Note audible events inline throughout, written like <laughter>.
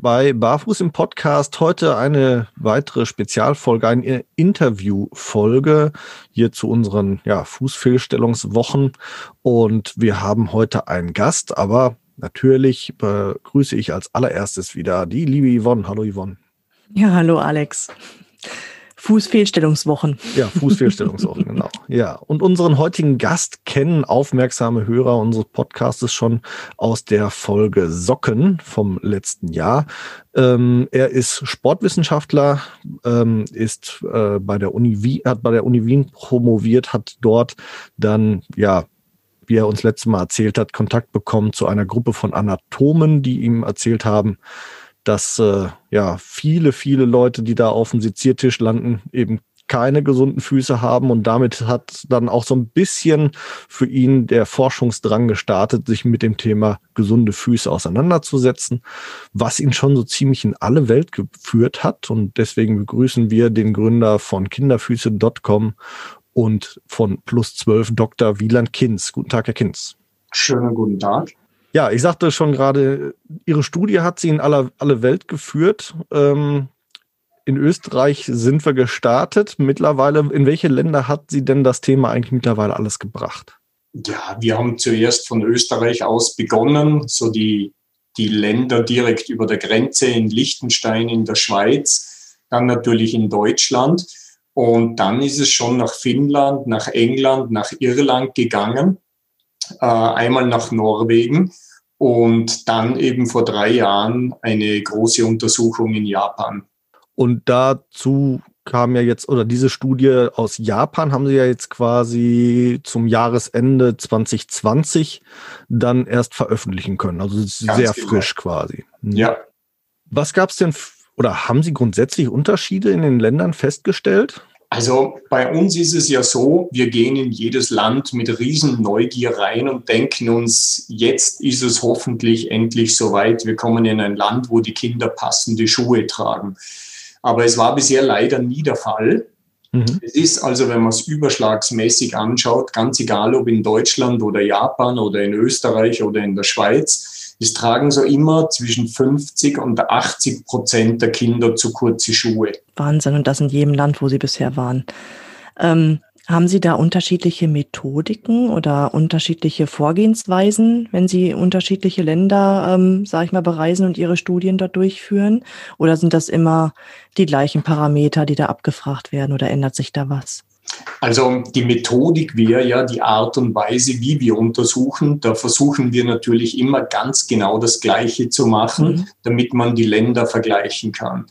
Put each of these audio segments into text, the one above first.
bei Barfuß im Podcast. Heute eine weitere Spezialfolge, eine Interviewfolge hier zu unseren ja, Fußfehlstellungswochen. Und wir haben heute einen Gast, aber natürlich begrüße ich als allererstes wieder die liebe Yvonne. Hallo Yvonne. Ja, hallo Alex. Fußfehlstellungswochen. Ja, Fußfehlstellungswochen, <laughs> genau. Ja, und unseren heutigen Gast kennen aufmerksame Hörer unseres Podcasts schon aus der Folge Socken vom letzten Jahr. Ähm, er ist Sportwissenschaftler, ähm, ist äh, bei der Uni Wien, hat bei der Uni Wien promoviert, hat dort dann ja wie er uns letztes Mal erzählt hat, Kontakt bekommen zu einer Gruppe von Anatomen, die ihm erzählt haben, dass äh, ja viele, viele Leute, die da auf dem Seziertisch landen, eben keine gesunden Füße haben und damit hat dann auch so ein bisschen für ihn der Forschungsdrang gestartet, sich mit dem Thema gesunde Füße auseinanderzusetzen, was ihn schon so ziemlich in alle Welt geführt hat und deswegen begrüßen wir den Gründer von kinderfüße.com und von Plus 12 Dr. Wieland Kinz. Guten Tag, Herr Kinz. Schönen guten Tag. Ja, ich sagte schon gerade, Ihre Studie hat Sie in aller, alle Welt geführt. Ähm, in Österreich sind wir gestartet. Mittlerweile, in welche Länder hat Sie denn das Thema eigentlich mittlerweile alles gebracht? Ja, wir haben zuerst von Österreich aus begonnen, so die, die Länder direkt über der Grenze in Liechtenstein, in der Schweiz, dann natürlich in Deutschland. Und dann ist es schon nach Finnland, nach England, nach Irland gegangen äh, einmal nach Norwegen und dann eben vor drei Jahren eine große Untersuchung in Japan. Und dazu kam ja jetzt, oder diese Studie aus Japan haben Sie ja jetzt quasi zum Jahresende 2020 dann erst veröffentlichen können. Also sehr genau. frisch quasi. Mhm. Ja. Was gab es denn, oder haben Sie grundsätzlich Unterschiede in den Ländern festgestellt? Also bei uns ist es ja so, wir gehen in jedes Land mit riesen Neugier rein und denken uns, jetzt ist es hoffentlich endlich soweit. Wir kommen in ein Land, wo die Kinder passende Schuhe tragen. Aber es war bisher leider nie der Fall. Mhm. Es ist also, wenn man es überschlagsmäßig anschaut, ganz egal ob in Deutschland oder Japan oder in Österreich oder in der Schweiz, es tragen so immer zwischen 50 und 80 Prozent der Kinder zu kurze Schuhe. Wahnsinn, und das in jedem Land, wo Sie bisher waren. Ähm, haben Sie da unterschiedliche Methodiken oder unterschiedliche Vorgehensweisen, wenn Sie unterschiedliche Länder, ähm, sage ich mal, bereisen und Ihre Studien dort durchführen? Oder sind das immer die gleichen Parameter, die da abgefragt werden oder ändert sich da was? Also die Methodik wäre ja die Art und Weise, wie wir untersuchen. Da versuchen wir natürlich immer ganz genau das Gleiche zu machen, mhm. damit man die Länder vergleichen kann.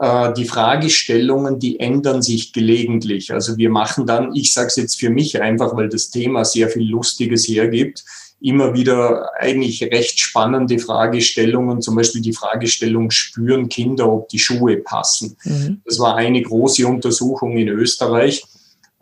Äh, die Fragestellungen, die ändern sich gelegentlich. Also wir machen dann, ich sage es jetzt für mich einfach, weil das Thema sehr viel Lustiges hergibt, immer wieder eigentlich recht spannende Fragestellungen, zum Beispiel die Fragestellung, spüren Kinder, ob die Schuhe passen. Mhm. Das war eine große Untersuchung in Österreich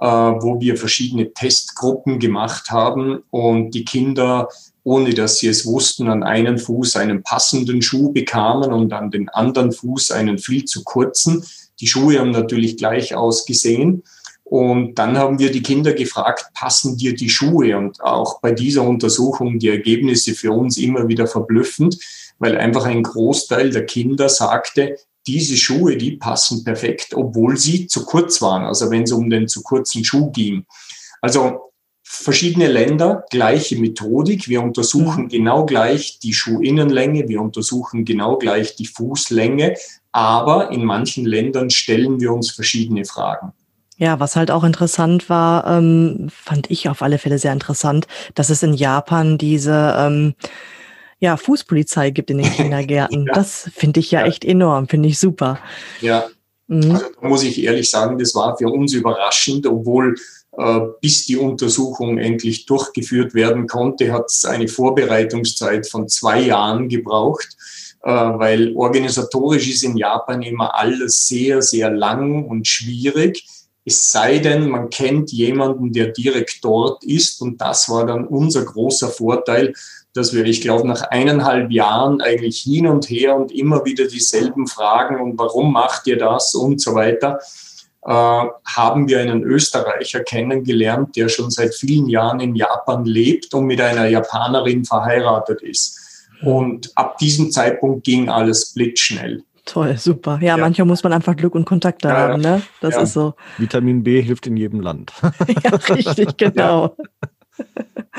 wo wir verschiedene Testgruppen gemacht haben und die Kinder, ohne dass sie es wussten, an einen Fuß einen passenden Schuh bekamen und an den anderen Fuß einen viel zu kurzen. Die Schuhe haben natürlich gleich ausgesehen. Und dann haben wir die Kinder gefragt, passen dir die Schuhe? Und auch bei dieser Untersuchung die Ergebnisse für uns immer wieder verblüffend, weil einfach ein Großteil der Kinder sagte, diese Schuhe, die passen perfekt, obwohl sie zu kurz waren, also wenn es um den zu kurzen Schuh ging. Also verschiedene Länder, gleiche Methodik. Wir untersuchen mhm. genau gleich die Schuhinnenlänge, wir untersuchen genau gleich die Fußlänge, aber in manchen Ländern stellen wir uns verschiedene Fragen. Ja, was halt auch interessant war, ähm, fand ich auf alle Fälle sehr interessant, dass es in Japan diese ähm, ja, Fußpolizei gibt in den <laughs> Kindergärten. ja. Das finde ich ja, ja, echt enorm, finde ich super. Ja, mhm. also da muss ich ehrlich sagen, das war für uns überraschend, obwohl äh, bis die Untersuchung endlich durchgeführt werden konnte, hat es eine Vorbereitungszeit von zwei Jahren gebraucht, äh, weil organisatorisch ist in Japan immer alles sehr, sehr lang und schwierig Es sei denn, man kennt jemanden, der direkt dort ist. Und das war dann unser großer Vorteil, dass wir, ich glaube, nach eineinhalb Jahren eigentlich hin und her und immer wieder dieselben Fragen und warum macht ihr das und so weiter, äh, haben wir einen Österreicher kennengelernt, der schon seit vielen Jahren in Japan lebt und mit einer Japanerin verheiratet ist. Und ab diesem Zeitpunkt ging alles blitzschnell. Toll, super. Ja, ja, manchmal muss man einfach Glück und Kontakte ja, haben, ne? Das ja. ist so. Vitamin B hilft in jedem Land. <laughs> ja, richtig, genau.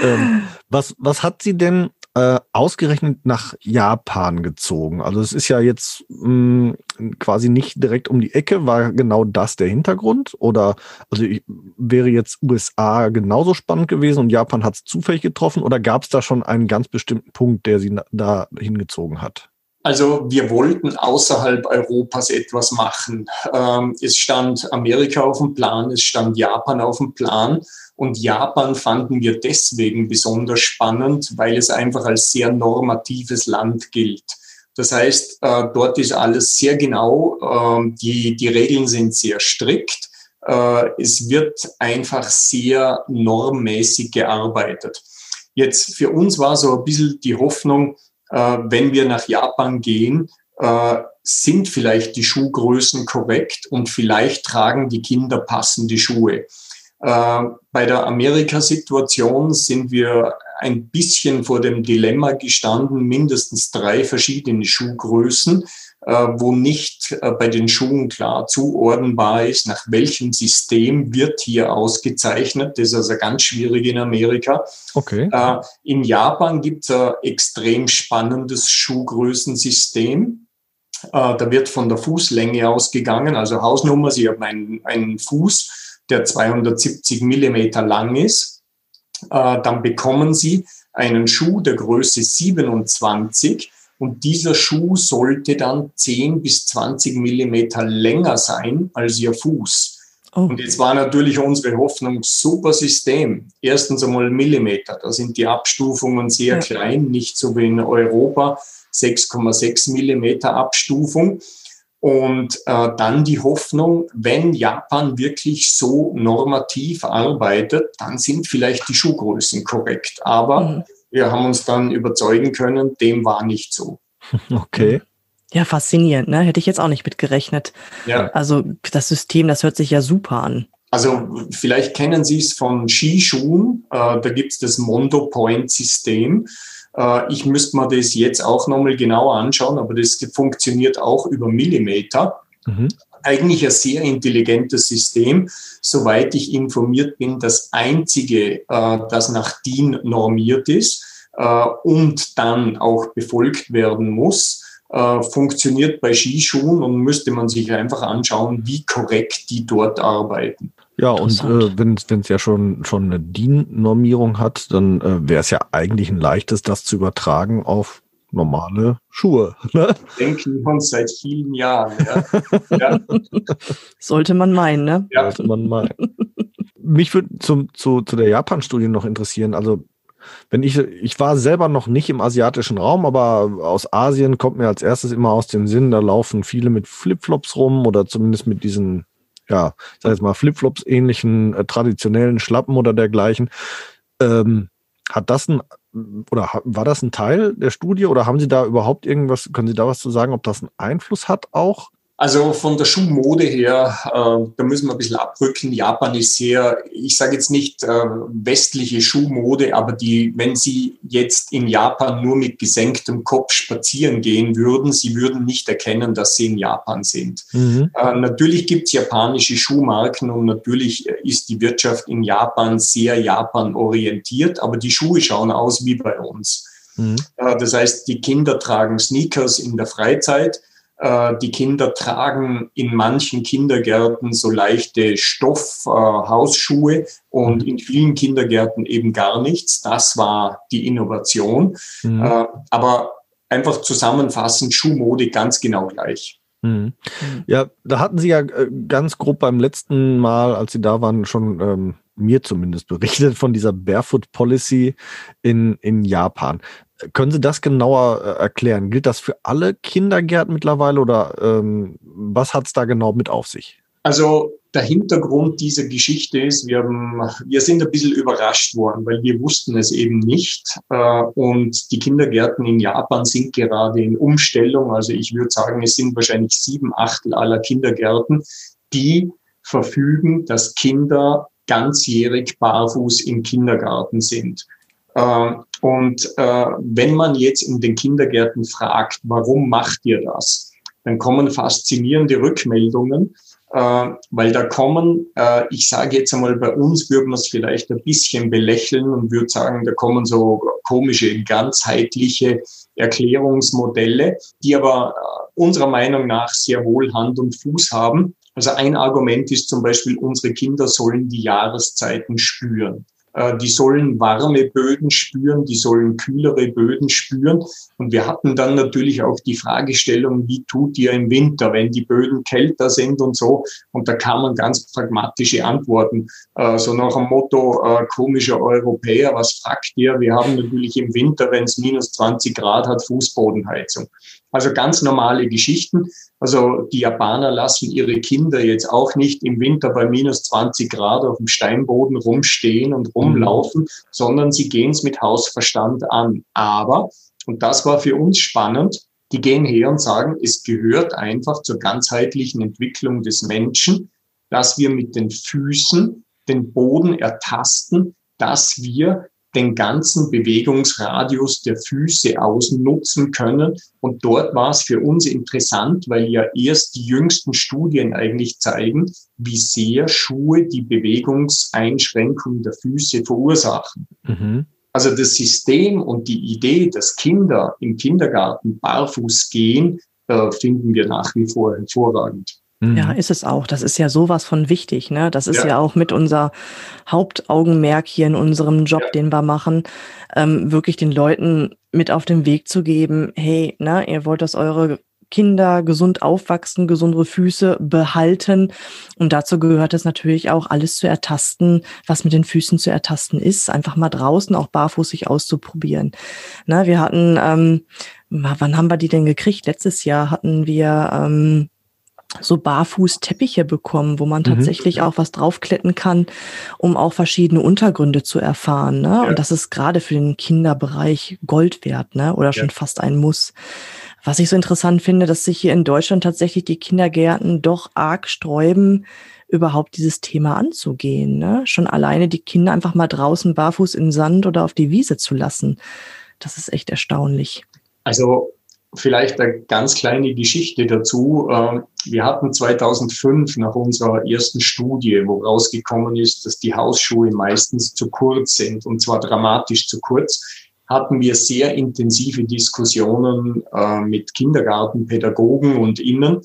Ähm, was, was hat sie denn äh, ausgerechnet nach Japan gezogen? Also es ist ja jetzt mh, hm, quasi nicht direkt um die Ecke. War genau das der Hintergrund? Oder also ich, wäre jetzt USA genauso spannend gewesen und Japan hat es zufällig getroffen? Oder gab es da schon einen ganz bestimmten Punkt, der sie da hingezogen hat? Also wir wollten außerhalb Europas etwas machen. Ähm, es stand Amerika auf dem Plan, es stand Japan auf dem Plan. Und Japan fanden wir deswegen besonders spannend, weil es einfach als sehr normatives Land gilt. Das heißt, äh, dort ist alles sehr genau, äh, die, die Regeln sind sehr strikt. Äh, es wird einfach sehr normmäßig gearbeitet. Jetzt für uns war so ein bisschen die Hoffnung, äh, wenn wir nach Japan gehen, sind vielleicht die Schuhgrößen korrekt und vielleicht tragen die Kinder passende Schuhe. Äh, bei der Amerika-Situation sind wir ein bisschen vor dem Dilemma gestanden, mindestens drei verschiedene Schuhgrößen äh, wo nicht äh, bei den Schuhen klar zuordnenbar ist, nach welchem System wird hier ausgezeichnet. Das ist also ganz schwierig in Amerika. Okay. Äh, in Japan gibt es ein extrem spannendes Schuhgrößensystem. Da wird von der Fußlänge ausgegangen, also Hausnummer, Sie haben einen, einen Fuß, der 270 Millimeter lang ist. Dann bekommen Sie einen Schuh der Größe 27 und dieser Schuh sollte dann 10 bis 20 Millimeter länger sein als ihr Fuß. Oh. Und jetzt war natürlich unsere Hoffnung, super System. Erstens einmal Millimeter, da sind die Abstufungen sehr ja. klein, nicht so wie in Europa, 6,6 Millimeter Abstufung. Und äh, dann die Hoffnung, wenn Japan wirklich so normativ arbeitet, dann sind vielleicht die Schuhgrößen korrekt. Aber mhm wir haben uns dann überzeugen können, dem war nicht so. <laughs> Okay. Ja, faszinierend, ne? Hätte ich jetzt auch nicht mitgerechnet. Ja. Also das System, das hört sich ja super an. Also vielleicht kennen Sie es von Skischuhen. Äh, da gibt es das Mondo Point System. Äh, ich müsste mir das jetzt auch nochmal genauer anschauen, aber das funktioniert auch über Millimeter. Mhm eigentlich ein sehr intelligentes System. Soweit ich informiert bin, das einzige, äh, das nach DIN normiert ist äh, und dann auch befolgt werden muss, äh, funktioniert bei Skischuhen und müsste man sich einfach anschauen, wie korrekt die dort arbeiten. Ja, und äh, wenn es ja schon, schon eine DIN-Normierung hat, dann äh, wäre es ja eigentlich ein leichtes, das zu übertragen auf normale Schuhe. <laughs> Ne? Denken wir uns seit vielen Jahren. Ja. ja. <laughs> Sollte man meinen, ne? Ja. Sollte man meinen. Mich würde zum, zu, zu der Japan-Studie noch interessieren. Also, wenn ich, ich war selber noch nicht im asiatischen Raum, aber aus Asien kommt mir als erstes immer aus dem Sinn, da laufen viele mit Flipflops rum oder zumindest mit diesen, ja, sag jetzt mal, Flipflops ähnlichen äh, traditionellen Schlappen oder dergleichen. Ähm, hat das ein oder war das ein Teil der Studie oder haben Sie da überhaupt irgendwas, können Sie da was zu sagen, ob das einen Einfluss hat auch? Also von der Schuhmode her, äh, da müssen wir ein bisschen abrücken. Japan ist sehr, ich sage jetzt nicht äh, westliche Schuhmode, aber die, wenn Sie jetzt in Japan nur mit gesenktem Kopf spazieren gehen würden, Sie würden nicht erkennen, dass Sie in Japan sind. Mhm. Äh, natürlich gibt es japanische Schuhmarken und natürlich ist die Wirtschaft in Japan sehr Japan orientiert, aber die Schuhe schauen aus wie bei uns. Mhm. Äh, das heißt, die Kinder tragen Sneakers in der Freizeit die Kinder tragen in manchen Kindergärten so leichte Stoffhausschuhe äh, und in vielen Kindergärten eben gar nichts. Das war die Innovation. Mhm. Äh, aber einfach zusammenfassend, Schuhmode ganz genau gleich. Mhm. Ja, da hatten Sie ja äh, ganz grob beim letzten Mal, als Sie da waren, schon ähm, mir zumindest berichtet von dieser Barefoot Policy in, in Japan. Können Sie das genauer äh, erklären? Gilt das für alle Kindergärten mittlerweile oder ähm, was hat es da genau mit auf sich? Also der Hintergrund dieser Geschichte ist, wir, haben, wir sind ein bisschen überrascht worden, weil wir wussten es eben nicht. Äh, und die Kindergärten in Japan sind gerade in Umstellung. Also ich würde sagen, es sind wahrscheinlich sieben Achtel aller Kindergärten, die verfügen, dass Kinder ganzjährig barfuß im Kindergarten sind. Äh, und äh, wenn man jetzt in den Kindergärten fragt, warum macht ihr das, dann kommen faszinierende Rückmeldungen äh, weil da kommen, äh, ich sage jetzt einmal, bei uns würde man es vielleicht ein bisschen belächeln und würde sagen, da kommen so komische, ganzheitliche Erklärungsmodelle, die aber unserer Meinung nach sehr wohl Hand und Fuß haben. Also ein Argument ist zum Beispiel, unsere Kinder sollen die Jahreszeiten spüren. Äh, die sollen warme Böden spüren, die sollen kühlere Böden spüren. Und wir hatten dann natürlich auch die Fragestellung, wie tut ihr im Winter, wenn die Böden kälter sind und so. Und da kamen ganz pragmatische Antworten. Äh, so nach dem Motto, äh, komischer Europäer, was fragt ihr? Wir haben natürlich im Winter, wenn es minus 20 Grad hat, Fußbodenheizung. Also ganz normale Geschichten. Also die Japaner lassen ihre Kinder jetzt auch nicht im Winter bei minus 20 Grad auf dem Steinboden rumstehen und rumlaufen, mhm. sondern sie gehen es mit Hausverstand an. Aber, und das war für uns spannend, die gehen her und sagen, es gehört einfach zur ganzheitlichen Entwicklung des Menschen, dass wir mit den Füßen den Boden ertasten, dass wir den ganzen Bewegungsradius der Füße ausnutzen können. Und dort war es für uns interessant, weil ja erst die jüngsten Studien eigentlich zeigen, wie sehr Schuhe die Bewegungseinschränkung der Füße verursachen. Mhm. Also das System und die Idee, dass Kinder im Kindergarten barfuß gehen, äh, finden wir nach wie vor hervorragend. Ja, mhm. ist es auch. Das ist ja sowas von wichtig. Ne? Das ist ja. ja auch mit unser Hauptaugenmerk hier in unserem Job, ja. den wir machen, ähm, wirklich den Leuten mit auf den Weg zu geben, hey, ne, ihr wollt, dass eure Kinder gesund aufwachsen, gesundere Füße behalten. Und dazu gehört es natürlich auch, alles zu ertasten, was mit den Füßen zu ertasten ist. Einfach mal draußen auch barfußig auszuprobieren. Ne, wir hatten, ähm, wann haben wir die denn gekriegt? Letztes Jahr hatten wir ähm, so Barfußteppiche bekommen, wo man mhm. tatsächlich auch was draufkletten kann, um auch verschiedene Untergründe zu erfahren. Ne? Ja. Und das ist gerade für den Kinderbereich Gold wert, ne? Oder schon ja. fast ein Muss. Was ich so interessant finde, dass sich hier in Deutschland tatsächlich die Kindergärten doch arg sträuben, überhaupt dieses Thema anzugehen. Ne? Schon alleine die Kinder einfach mal draußen barfuß in Sand oder auf die Wiese zu lassen. Das ist echt erstaunlich. Also Vielleicht eine ganz kleine Geschichte dazu. Ähm, wir hatten 2005 nach unserer ersten Studie, wo rausgekommen ist, dass die Hausschuhe meistens zu kurz sind und zwar dramatisch zu kurz, hatten wir sehr intensive Diskussionen äh, mit Kindergartenpädagogen und Innen.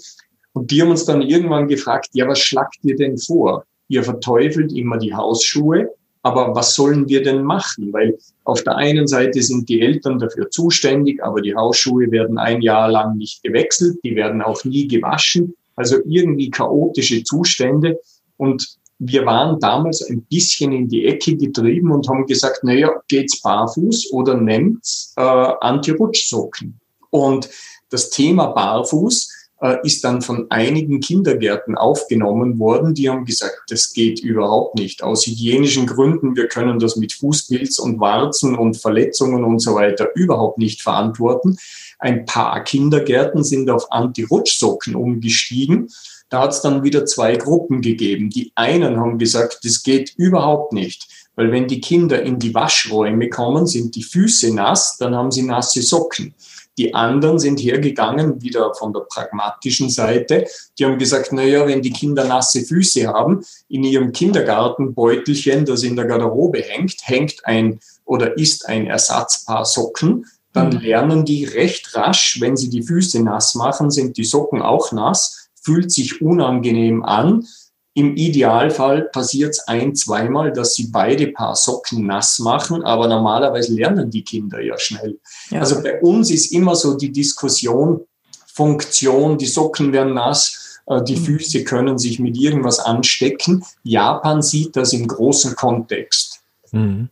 Und die haben uns dann irgendwann gefragt, ja, was schlagt ihr denn vor? Ihr verteufelt immer die Hausschuhe, aber was sollen wir denn machen? Weil auf der einen Seite sind die Eltern dafür zuständig, aber die Hausschuhe werden ein Jahr lang nicht gewechselt, die werden auch nie gewaschen. Also irgendwie chaotische Zustände. Und wir waren damals ein bisschen in die Ecke getrieben und haben gesagt, naja, geht's barfuß oder nehmt's äh, Anti-Rutschsocken? Und das Thema Barfuß äh, ist dann von einigen Kindergärten aufgenommen worden. Die haben gesagt, das geht überhaupt nicht. Aus hygienischen Gründen, wir können das mit Fußpilz und Warzen und Verletzungen und so weiter überhaupt nicht verantworten. Ein paar Kindergärten sind auf Anti-Rutschsocken umgestiegen. Da hat es dann wieder zwei Gruppen gegeben. Die einen haben gesagt, das geht überhaupt nicht. Weil wenn die Kinder in die Waschräume kommen, sind die Füße nass, dann haben sie nasse Socken. Die anderen sind hergegangen, wieder von der pragmatischen Seite. Die haben gesagt, na ja, wenn die Kinder nasse Füße haben, in ihrem Kindergartenbeutelchen, das in der Garderobe hängt, hängt ein oder ist ein Ersatzpaar Socken. Dann mhm. lernen die recht rasch, wenn sie die Füße nass machen, sind die Socken auch nass, fühlt sich unangenehm an im Idealfall passiert es ein, zweimal, dass sie beide Paar Socken nass machen, aber normalerweise lernen die Kinder ja schnell. Ja. Also bei uns ist immer so die Diskussion, Funktion, die Socken werden nass, äh, die mhm. Füße können sich mit irgendwas anstecken. Japan sieht das im großen Kontext. Mhm.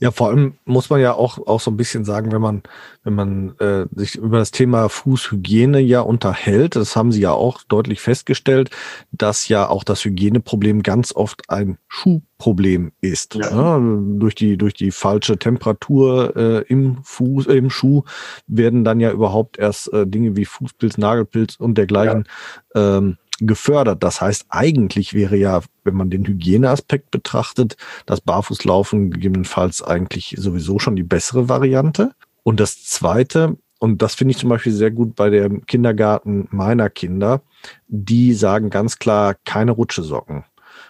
Ja, vor allem muss man ja auch, auch so ein bisschen sagen, wenn man, wenn man äh, sich über das Thema Fußhygiene ja unterhält, das haben Sie ja auch deutlich festgestellt, dass ja auch das Hygieneproblem ganz oft ein Schuhproblem ist. Ja. Ja, durch die, durch die falsche Temperatur äh, im Fuß, äh, im Schuh werden dann ja überhaupt erst äh, Dinge wie Fußpilz, Nagelpilz und dergleichen ja. ähm, gefördert. Das heißt, eigentlich wäre ja, wenn man den Hygieneaspekt betrachtet, das Barfußlaufen gegebenenfalls eigentlich sowieso schon die bessere Variante. Und das Zweite, und das finde ich zum Beispiel sehr gut bei dem Kindergarten meiner Kinder, die sagen ganz klar keine Rutschesocken.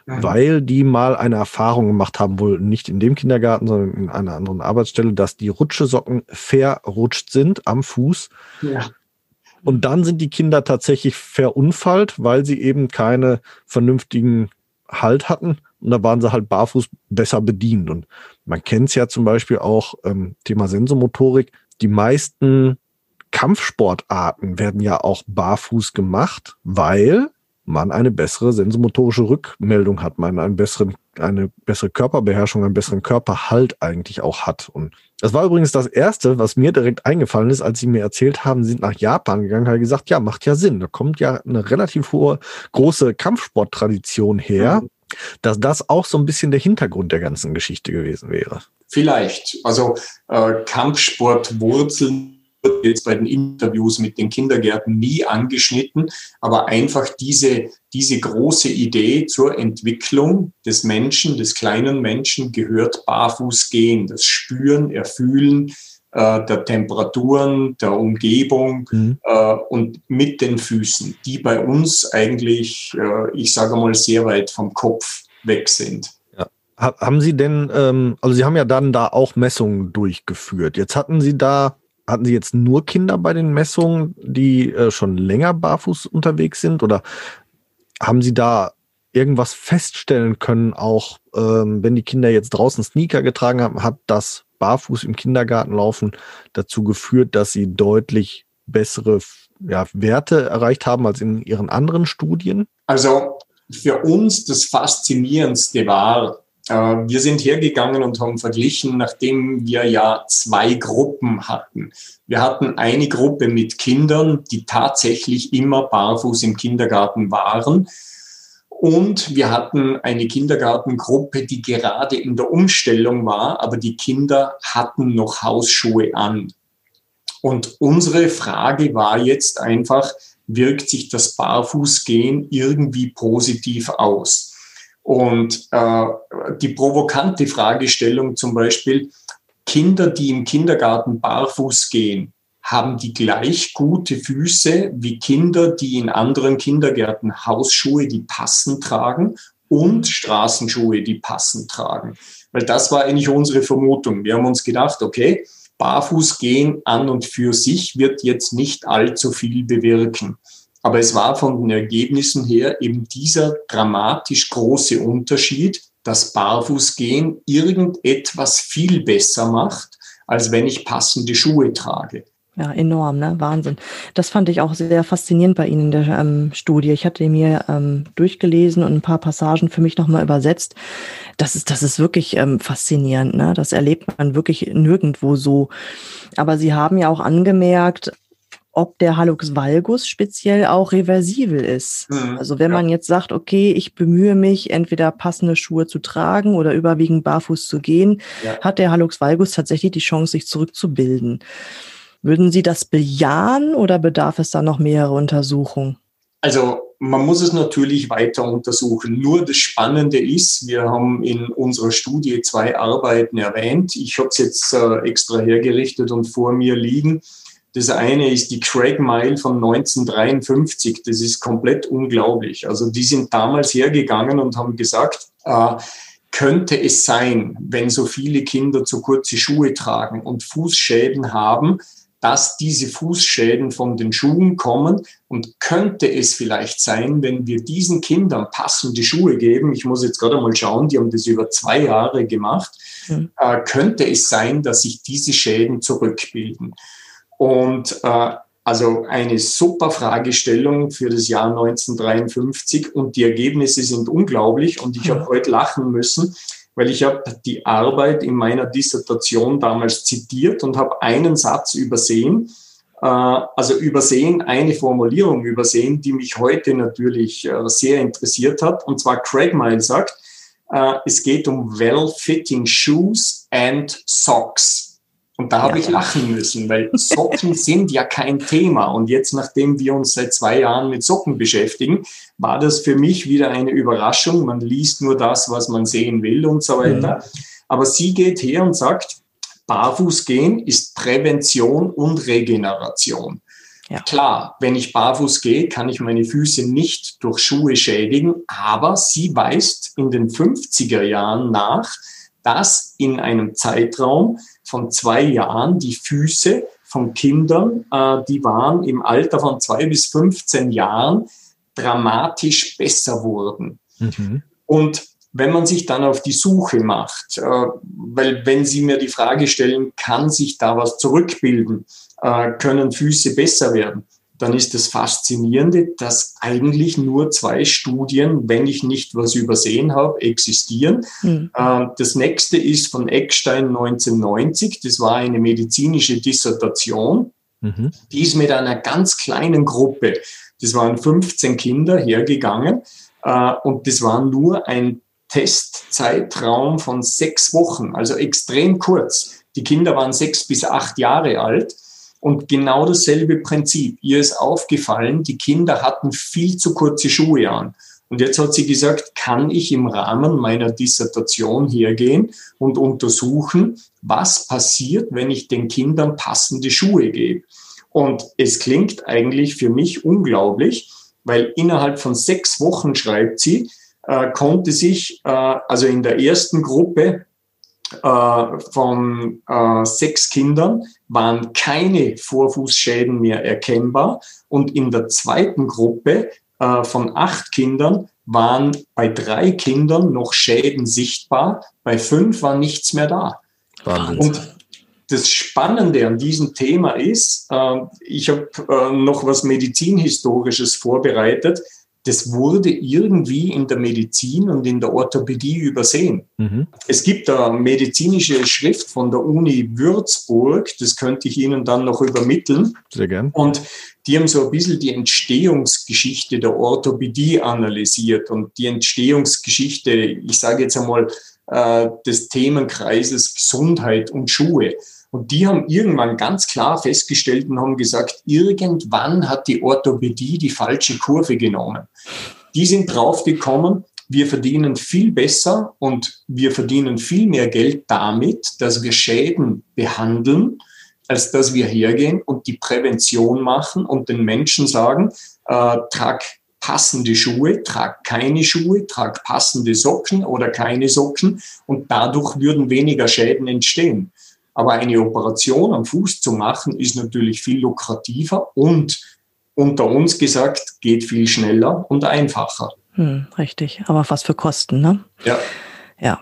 Mhm. Weil die mal eine Erfahrung gemacht haben, wohl nicht in dem Kindergarten, sondern in einer anderen Arbeitsstelle, dass die Rutschesocken verrutscht sind am Fuß. Ja. Und dann sind die Kinder tatsächlich verunfallt, weil sie eben keine vernünftigen Halt hatten. Und da waren sie halt barfuß besser bedient. Und man kennt es ja zum Beispiel auch, ähm, Thema Sensomotorik, die meisten Kampfsportarten werden ja auch barfuß gemacht, weil man eine bessere sensomotorische Rückmeldung hat, man einen besseren, eine bessere Körperbeherrschung, einen besseren Körperhalt eigentlich auch hat. Und das war übrigens das erste, was mir direkt eingefallen ist, als sie mir erzählt haben, sie sind nach Japan gegangen, habe gesagt, ja, macht ja Sinn. Da kommt ja eine relativ hohe, große Kampfsporttradition her, mhm. dass das auch so ein bisschen der Hintergrund der ganzen Geschichte gewesen wäre. Vielleicht. Also äh, Kampfsportwurzeln jetzt bei den Interviews mit den Kindergärten nie angeschnitten, aber einfach diese, diese große Idee zur Entwicklung des Menschen, des kleinen Menschen gehört barfuß gehen, das Spüren, Erfühlen äh, der Temperaturen, der Umgebung mhm. äh, und mit den Füßen, die bei uns eigentlich, äh, ich sage mal, sehr weit vom Kopf weg sind. Haben Sie denn, ähm, also Sie haben ja dann da auch Messungen durchgeführt. Jetzt hatten Sie da hatten Sie jetzt nur Kinder bei den Messungen, die äh, schon länger barfuß unterwegs sind? Oder haben Sie da irgendwas feststellen können, auch ähm, wenn die Kinder jetzt draußen Sneaker getragen haben, hat das Barfuß im Kindergarten laufen dazu geführt, dass sie deutlich bessere ja, Werte erreicht haben als in ihren anderen Studien? Also für uns das Faszinierendste war, wir sind hergegangen und haben verglichen, nachdem wir ja zwei Gruppen hatten. Wir hatten eine Gruppe mit Kindern, die tatsächlich immer barfuß im Kindergarten waren. Und wir hatten eine Kindergartengruppe, die gerade in der Umstellung war, aber die Kinder hatten noch Hausschuhe an. Und unsere Frage war jetzt einfach, wirkt sich das Barfußgehen irgendwie positiv aus? Und äh, die provokante Fragestellung zum Beispiel, Kinder, die im Kindergarten barfuß gehen, haben die gleich gute Füße wie Kinder, die in anderen Kindergärten Hausschuhe, die passend tragen und Straßenschuhe, die passend tragen. Weil das war eigentlich unsere Vermutung. Wir haben uns gedacht, okay, barfuß gehen an und für sich wird jetzt nicht allzu viel bewirken. Aber es war von den Ergebnissen her eben dieser dramatisch große Unterschied, dass Barfußgehen irgendetwas viel besser macht, als wenn ich passende Schuhe trage. Ja, enorm, ne? Wahnsinn. Das fand ich auch sehr faszinierend bei Ihnen in der ähm, Studie. Ich hatte mir ähm, durchgelesen und ein paar Passagen für mich nochmal übersetzt. Das ist, das ist wirklich ähm, faszinierend, ne? Das erlebt man wirklich nirgendwo so. Aber Sie haben ja auch angemerkt, ob der Hallux valgus speziell auch reversibel ist. Mhm, also wenn ja. man jetzt sagt, okay, ich bemühe mich, entweder passende Schuhe zu tragen oder überwiegend barfuß zu gehen, ja. hat der Hallux valgus tatsächlich die Chance, sich zurückzubilden. Würden Sie das bejahen oder bedarf es da noch mehrere Untersuchungen? Also man muss es natürlich weiter untersuchen. Nur das Spannende ist, wir haben in unserer Studie zwei Arbeiten erwähnt. Ich habe es jetzt äh, extra hergerichtet und vor mir liegen. Das eine ist die Craig Mile von 1953. Das ist komplett unglaublich. Also die sind damals hergegangen und haben gesagt, äh, könnte es sein, wenn so viele Kinder zu kurze Schuhe tragen und Fußschäden haben, dass diese Fußschäden von den Schuhen kommen und könnte es vielleicht sein, wenn wir diesen Kindern passende Schuhe geben, ich muss jetzt gerade mal schauen, die haben das über zwei Jahre gemacht, mhm. äh, könnte es sein, dass sich diese Schäden zurückbilden. Und äh, also eine super Fragestellung für das Jahr 1953 und die Ergebnisse sind unglaublich und ich habe heute lachen müssen, weil ich habe die Arbeit in meiner Dissertation damals zitiert und habe einen Satz übersehen, äh, also übersehen, eine Formulierung übersehen, die mich heute natürlich äh, sehr interessiert hat. Und zwar Craig Miles sagt, äh, es geht um well-fitting shoes and socks. Und da habe ich lachen müssen, weil Socken <laughs> sind ja kein Thema. Und jetzt, nachdem wir uns seit zwei Jahren mit Socken beschäftigen, war das für mich wieder eine Überraschung. Man liest nur das, was man sehen will und so weiter. Mhm. Aber sie geht her und sagt, Barfuß gehen ist Prävention und Regeneration. Ja. Klar, wenn ich barfuß gehe, kann ich meine Füße nicht durch Schuhe schädigen, aber sie weist in den 50er Jahren nach, dass in einem Zeitraum von zwei Jahren die Füße von Kindern, äh, die waren im Alter von zwei bis 15 Jahren dramatisch besser wurden. Mhm. Und wenn man sich dann auf die Suche macht, äh, weil wenn Sie mir die Frage stellen, kann sich da was zurückbilden, äh, können Füße besser werden, dann ist das Faszinierende, dass eigentlich nur zwei Studien, wenn ich nicht was übersehen habe, existieren. Mhm. Das nächste ist von Eckstein 1990. Das war eine medizinische Dissertation. Mhm. Die ist mit einer ganz kleinen Gruppe, das waren 15 Kinder, hergegangen. Äh, und das war nur ein Testzeitraum von sechs Wochen, also extrem kurz. Die Kinder waren sechs bis acht Jahre alt. Und genau dasselbe Prinzip. Ihr ist aufgefallen, die Kinder hatten viel zu kurze Schuhe an. Und jetzt hat sie gesagt, kann ich im Rahmen meiner Dissertation hergehen und untersuchen, was passiert, wenn ich den Kindern passende Schuhe gebe. Und es klingt eigentlich für mich unglaublich, weil innerhalb von sechs Wochen, schreibt sie, äh, konnte sich, äh, also in der ersten Gruppe äh, von äh, sechs Kindern waren keine Vorfußschäden mehr erkennbar und in der zweiten Gruppe äh, von acht Kindern waren bei drei Kindern noch Schäden sichtbar, bei fünf war nichts mehr da. Wahnsinn. Und das Spannende an diesem Thema ist, äh, ich habe äh, noch was Medizinhistorisches vorbereitet das wurde irgendwie in der Medizin und in der Orthopädie übersehen. Mhm. Es gibt eine medizinische Schrift von der Uni Würzburg, das könnte ich Ihnen dann noch übermitteln. Sehr gern. Und die haben so ein bisschen die Entstehungsgeschichte der Orthopädie analysiert und die Entstehungsgeschichte, ich sage jetzt einmal, äh, des Themenkreises Gesundheit und Schuhe. Und die haben irgendwann ganz klar festgestellt und haben gesagt, irgendwann hat die Orthopädie die falsche Kurve genommen. Die sind draufgekommen, wir verdienen viel besser und wir verdienen viel mehr Geld damit, dass wir Schäden behandeln, als dass wir hergehen und die Prävention machen und den Menschen sagen, äh, trag passende Schuhe, trag keine Schuhe, trag passende Socken oder keine Socken und dadurch würden weniger Schäden entstehen. Aber eine Operation am Fuß zu machen, ist natürlich viel lukrativer und unter uns gesagt, geht viel schneller und einfacher. Hm, richtig. Aber was für Kosten, ne? Ja. Ja,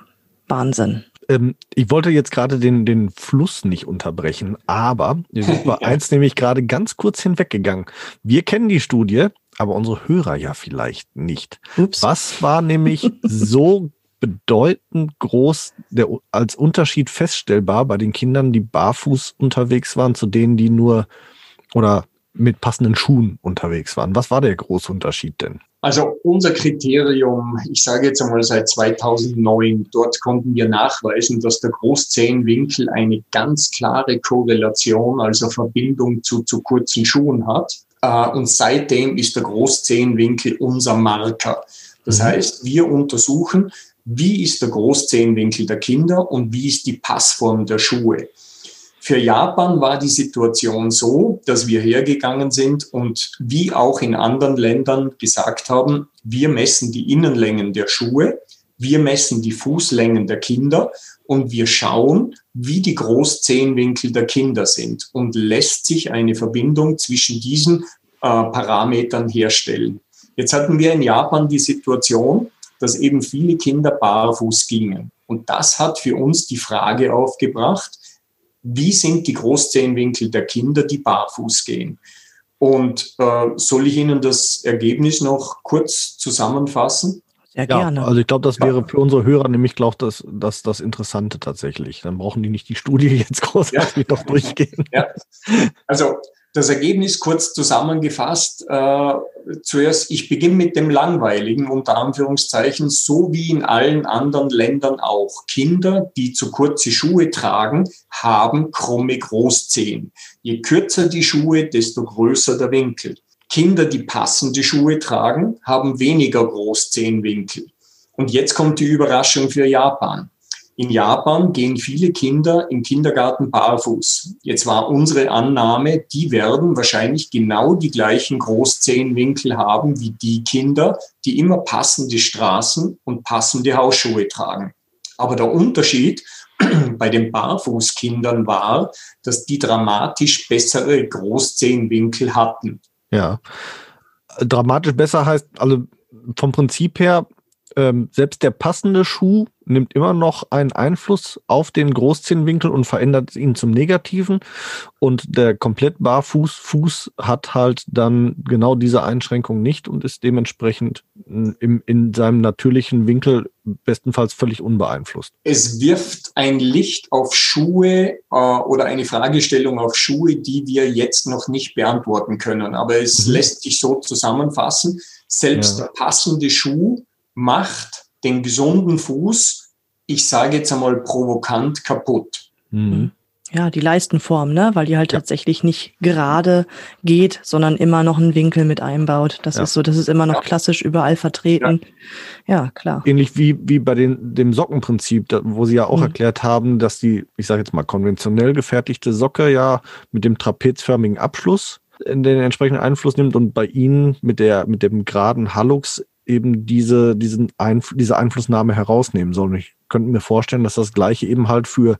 Wahnsinn. Ähm, ich wollte jetzt gerade den, den Fluss nicht unterbrechen, aber wir sind bei eins nämlich gerade ganz kurz hinweggegangen. Wir kennen die Studie, aber unsere Hörer ja vielleicht nicht. Ups. Was war nämlich so bedeutend groß der, als Unterschied feststellbar bei den Kindern, die barfuß unterwegs waren, zu denen, die nur oder mit passenden Schuhen unterwegs waren. Was war der große Unterschied denn? Also unser Kriterium, ich sage jetzt einmal seit 2009, dort konnten wir nachweisen, dass der Großzehenwinkel eine ganz klare Korrelation, also Verbindung zu, zu kurzen Schuhen hat. Äh, und seitdem ist der Großzehenwinkel unser Marker. Das mhm. heißt, wir untersuchen, wie ist der Großzehenwinkel der Kinder und wie ist die Passform der Schuhe. Für Japan war die Situation so, dass wir hergegangen sind und wie auch in anderen Ländern gesagt haben, wir messen die Innenlängen der Schuhe, wir messen die Fußlängen der Kinder und wir schauen, wie die Großzehenwinkel der Kinder sind und lässt sich eine Verbindung zwischen diesen äh, Parametern herstellen. Jetzt hatten wir in Japan die Situation, dass eben viele Kinder barfuß gingen. Und das hat für uns die Frage aufgebracht, wie sind die Großzehenwinkel der Kinder, die barfuß gehen? Und äh, soll ich Ihnen das Ergebnis noch kurz zusammenfassen? Sehr gerne. Ja, also ich glaube, das wäre für unsere Hörer nämlich, glaube das, das, das Interessante tatsächlich. Dann brauchen die nicht die Studie jetzt großartig ja. noch durchgehen. Ja. Also das Ergebnis kurz zusammengefasst. Äh, zuerst, ich beginne mit dem langweiligen, unter Anführungszeichen, so wie in allen anderen Ländern auch. Kinder, die zu kurze Schuhe tragen, haben krumme Großzehen. Je kürzer die Schuhe, desto größer der Winkel. Kinder, die passende Schuhe tragen, haben weniger Großzehenwinkel. Und jetzt kommt die Überraschung für Japan. In Japan gehen viele Kinder im Kindergarten barfuß. Jetzt war unsere Annahme, die werden wahrscheinlich genau die gleichen Großzehenwinkel haben wie die Kinder, die immer passende Straßen und passende Hausschuhe tragen. Aber der Unterschied <clears throat> bei den Barfußkindern war, dass die dramatisch bessere Großzehenwinkel hatten. Ja. Dramatisch besser heißt, also vom Prinzip her, ähm, selbst der passende Schuh nimmt immer noch einen Einfluss auf den Großzehenwinkel und verändert ihn zum Negativen. Und der komplett barfuß Fuß hat halt dann genau diese Einschränkung nicht und ist dementsprechend im, in seinem natürlichen Winkel bestenfalls völlig unbeeinflusst. Es wirft ein Licht auf Schuhe äh, oder eine Fragestellung auf Schuhe, die wir jetzt noch nicht beantworten können. Aber es mhm. lässt sich so zusammenfassen. Selbst ja. der passende Schuh macht den gesunden Fuß, ich sage jetzt einmal provokant kaputt. Mhm. Ja, die Leistenform, ne? weil die halt ja. tatsächlich nicht gerade geht, sondern immer noch einen Winkel mit einbaut. Das ja. ist so, das ist immer noch ja. klassisch überall vertreten. Ja, klar. Ähnlich wie, wie bei den, dem Sockenprinzip, wo Sie ja auch mhm. erklärt haben, dass die, ich sage jetzt mal, konventionell gefertigte Socke ja mit dem trapezförmigen Abschluss in den entsprechenden Einfluss nimmt und bei Ihnen mit der, mit dem geraden Hallux eben diese, diesen Einf diese Einflussnahme herausnehmen soll. Und ich könnte mir vorstellen, dass das Gleiche eben halt für,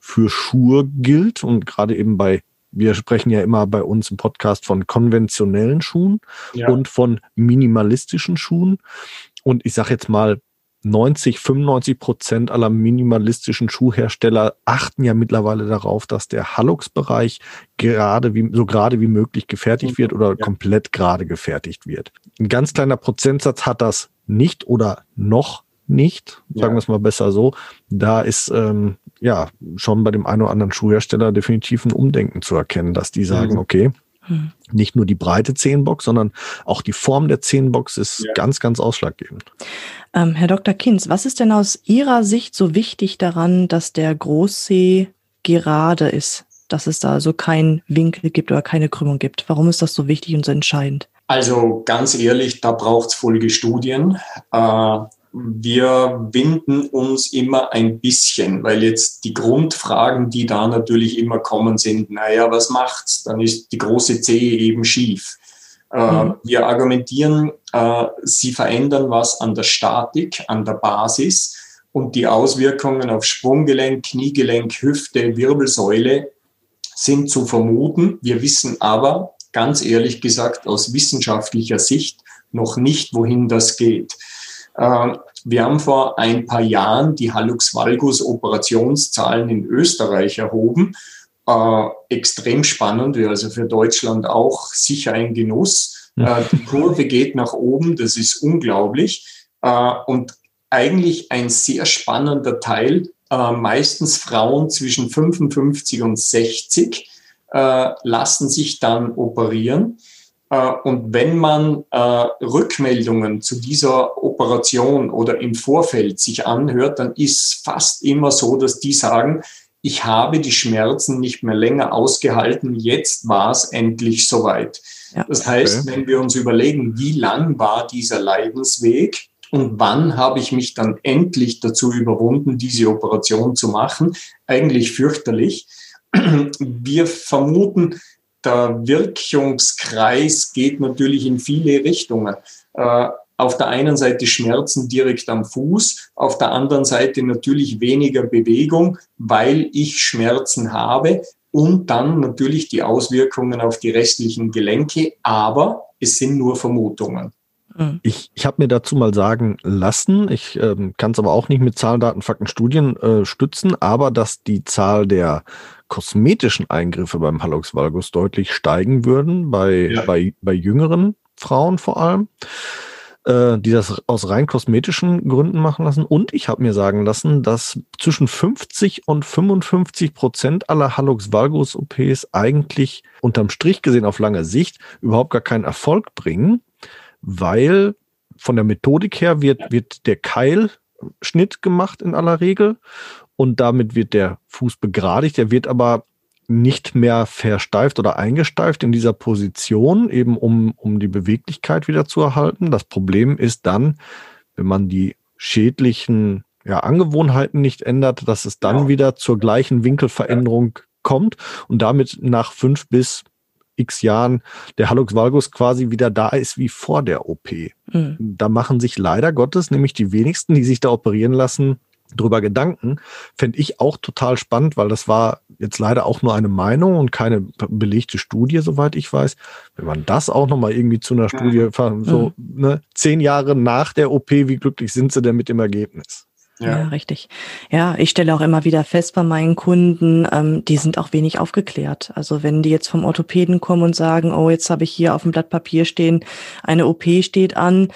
für Schuhe gilt und gerade eben bei wir sprechen ja immer bei uns im Podcast von konventionellen Schuhen ja. und von minimalistischen Schuhen. Und ich sage jetzt mal, 90, 95 Prozent aller minimalistischen Schuhhersteller achten ja mittlerweile darauf, dass der Hallux-Bereich gerade wie, so gerade wie möglich gefertigt wird oder ja. komplett gerade gefertigt wird. Ein ganz kleiner Prozentsatz hat das nicht oder noch nicht, sagen ja. wir es mal besser so. Da ist ähm, ja schon bei dem einen oder anderen Schuhhersteller definitiv ein Umdenken zu erkennen, dass die sagen, mhm. okay, hm. Nicht nur die breite Zehenbox, sondern auch die Form der Zehenbox ist ja. ganz, ganz ausschlaggebend. Ähm, Herr Dr. Kinz, was ist denn aus Ihrer Sicht so wichtig daran, dass der Großsee gerade ist? Dass es da also keinen Winkel gibt oder keine Krümmung gibt? Warum ist das so wichtig und so entscheidend? Also ganz ehrlich, da braucht es Folgestudien. Äh, wir winden uns immer ein bisschen, weil jetzt die Grundfragen, die da natürlich immer kommen, sind, naja, was macht's? Dann ist die große Zehe eben schief. Äh, mhm. Wir argumentieren, äh, sie verändern was an der Statik, an der Basis und die Auswirkungen auf Sprunggelenk, Kniegelenk, Hüfte, Wirbelsäule sind zu vermuten. Wir wissen aber, ganz ehrlich gesagt, aus wissenschaftlicher Sicht noch nicht, wohin das geht. Ähm, wir haben vor ein paar Jahren die Hallux Valgus Operationszahlen in Österreich erhoben. Äh, extrem spannend, wäre also für Deutschland auch sicher ein Genuss. Äh, die Kurve geht nach oben, das ist unglaublich. Äh, und eigentlich ein sehr spannender Teil, äh, meistens Frauen zwischen 55 und 60 äh, lassen sich dann operieren. Äh, und wenn man äh, Rückmeldungen zu dieser Operation oder im Vorfeld sich anhört, dann ist fast immer so, dass die sagen, ich habe die Schmerzen nicht mehr länger ausgehalten, jetzt war es endlich soweit. Ja. Das heißt, okay. wenn wir uns überlegen, wie lang war dieser Leidensweg und wann habe ich mich dann endlich dazu überwunden, diese Operation zu machen, eigentlich fürchterlich. Wir vermuten, der Wirkungskreis geht natürlich in viele Richtungen. Äh, auf der einen Seite Schmerzen direkt am Fuß, auf der anderen Seite natürlich weniger Bewegung, weil ich Schmerzen habe und dann natürlich die Auswirkungen auf die restlichen Gelenke, aber es sind nur Vermutungen. Mhm. Ich, ich habe mir dazu mal sagen lassen, ich ähm, kann es aber auch nicht mit Zahlen, Daten, Fakten, Studien äh, stützen, aber dass die Zahl der kosmetischen Eingriffe beim Hallux valgus deutlich steigen würden, bei, ja. bei, bei jüngeren Frauen vor allem. äh, die das aus rein kosmetischen Gründen machen lassen. Und ich habe mir sagen lassen, dass zwischen 50 und 55 Prozent aller Hallux valgus OPs eigentlich unterm Strich gesehen auf lange Sicht überhaupt gar keinen Erfolg bringen, weil von der Methodik her wird, wird der Keilschnitt gemacht in aller Regel und damit wird der Fuß begradigt. Der wird aber nicht mehr versteift oder eingesteift in dieser Position, eben um, um die Beweglichkeit wieder zu erhalten. Das Problem ist dann, wenn man die schädlichen ja, Angewohnheiten nicht ändert, dass es dann ja. wieder zur gleichen Winkelveränderung ja. kommt und damit nach fünf bis x Jahren der Hallux valgus quasi wieder da ist wie vor der OP. Mhm. Da machen sich leider Gottes nämlich die wenigsten, die sich da operieren lassen, drüber Gedanken. Fände ich auch total spannend, weil das war jetzt leider auch nur eine Meinung und keine belegte Studie, soweit ich weiß. Wenn man das auch nochmal irgendwie zu einer Studie, so mhm. ne, zehn Jahre nach der OP, wie glücklich sind sie denn mit dem Ergebnis? Ja. ja. richtig. Ja, ich stelle auch immer wieder fest bei meinen Kunden, ähm, die sind auch wenig aufgeklärt. Also wenn die jetzt vom Orthopäden kommen und sagen, oh, jetzt habe ich hier auf dem Blatt Papier stehen, eine OP steht an,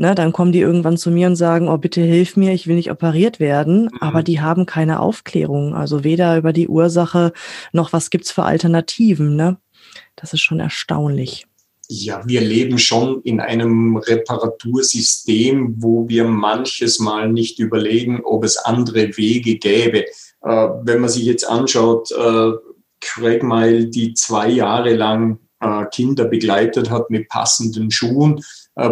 Ne, dann kommen die irgendwann zu mir und sagen, oh, bitte hilf mir, ich will nicht operiert werden. Mhm. Aber die haben keine Aufklärung. Also weder über die Ursache noch was gibt's für Alternativen. Ne? Das ist schon erstaunlich. Ja, wir leben schon in einem Reparatursystem, wo wir manches Mal nicht überlegen, ob es andere Wege gäbe. Äh, wenn man sich jetzt anschaut, äh, Craig Mile, die zwei Jahre lang äh, Kinder begleitet hat mit passenden Schuhen,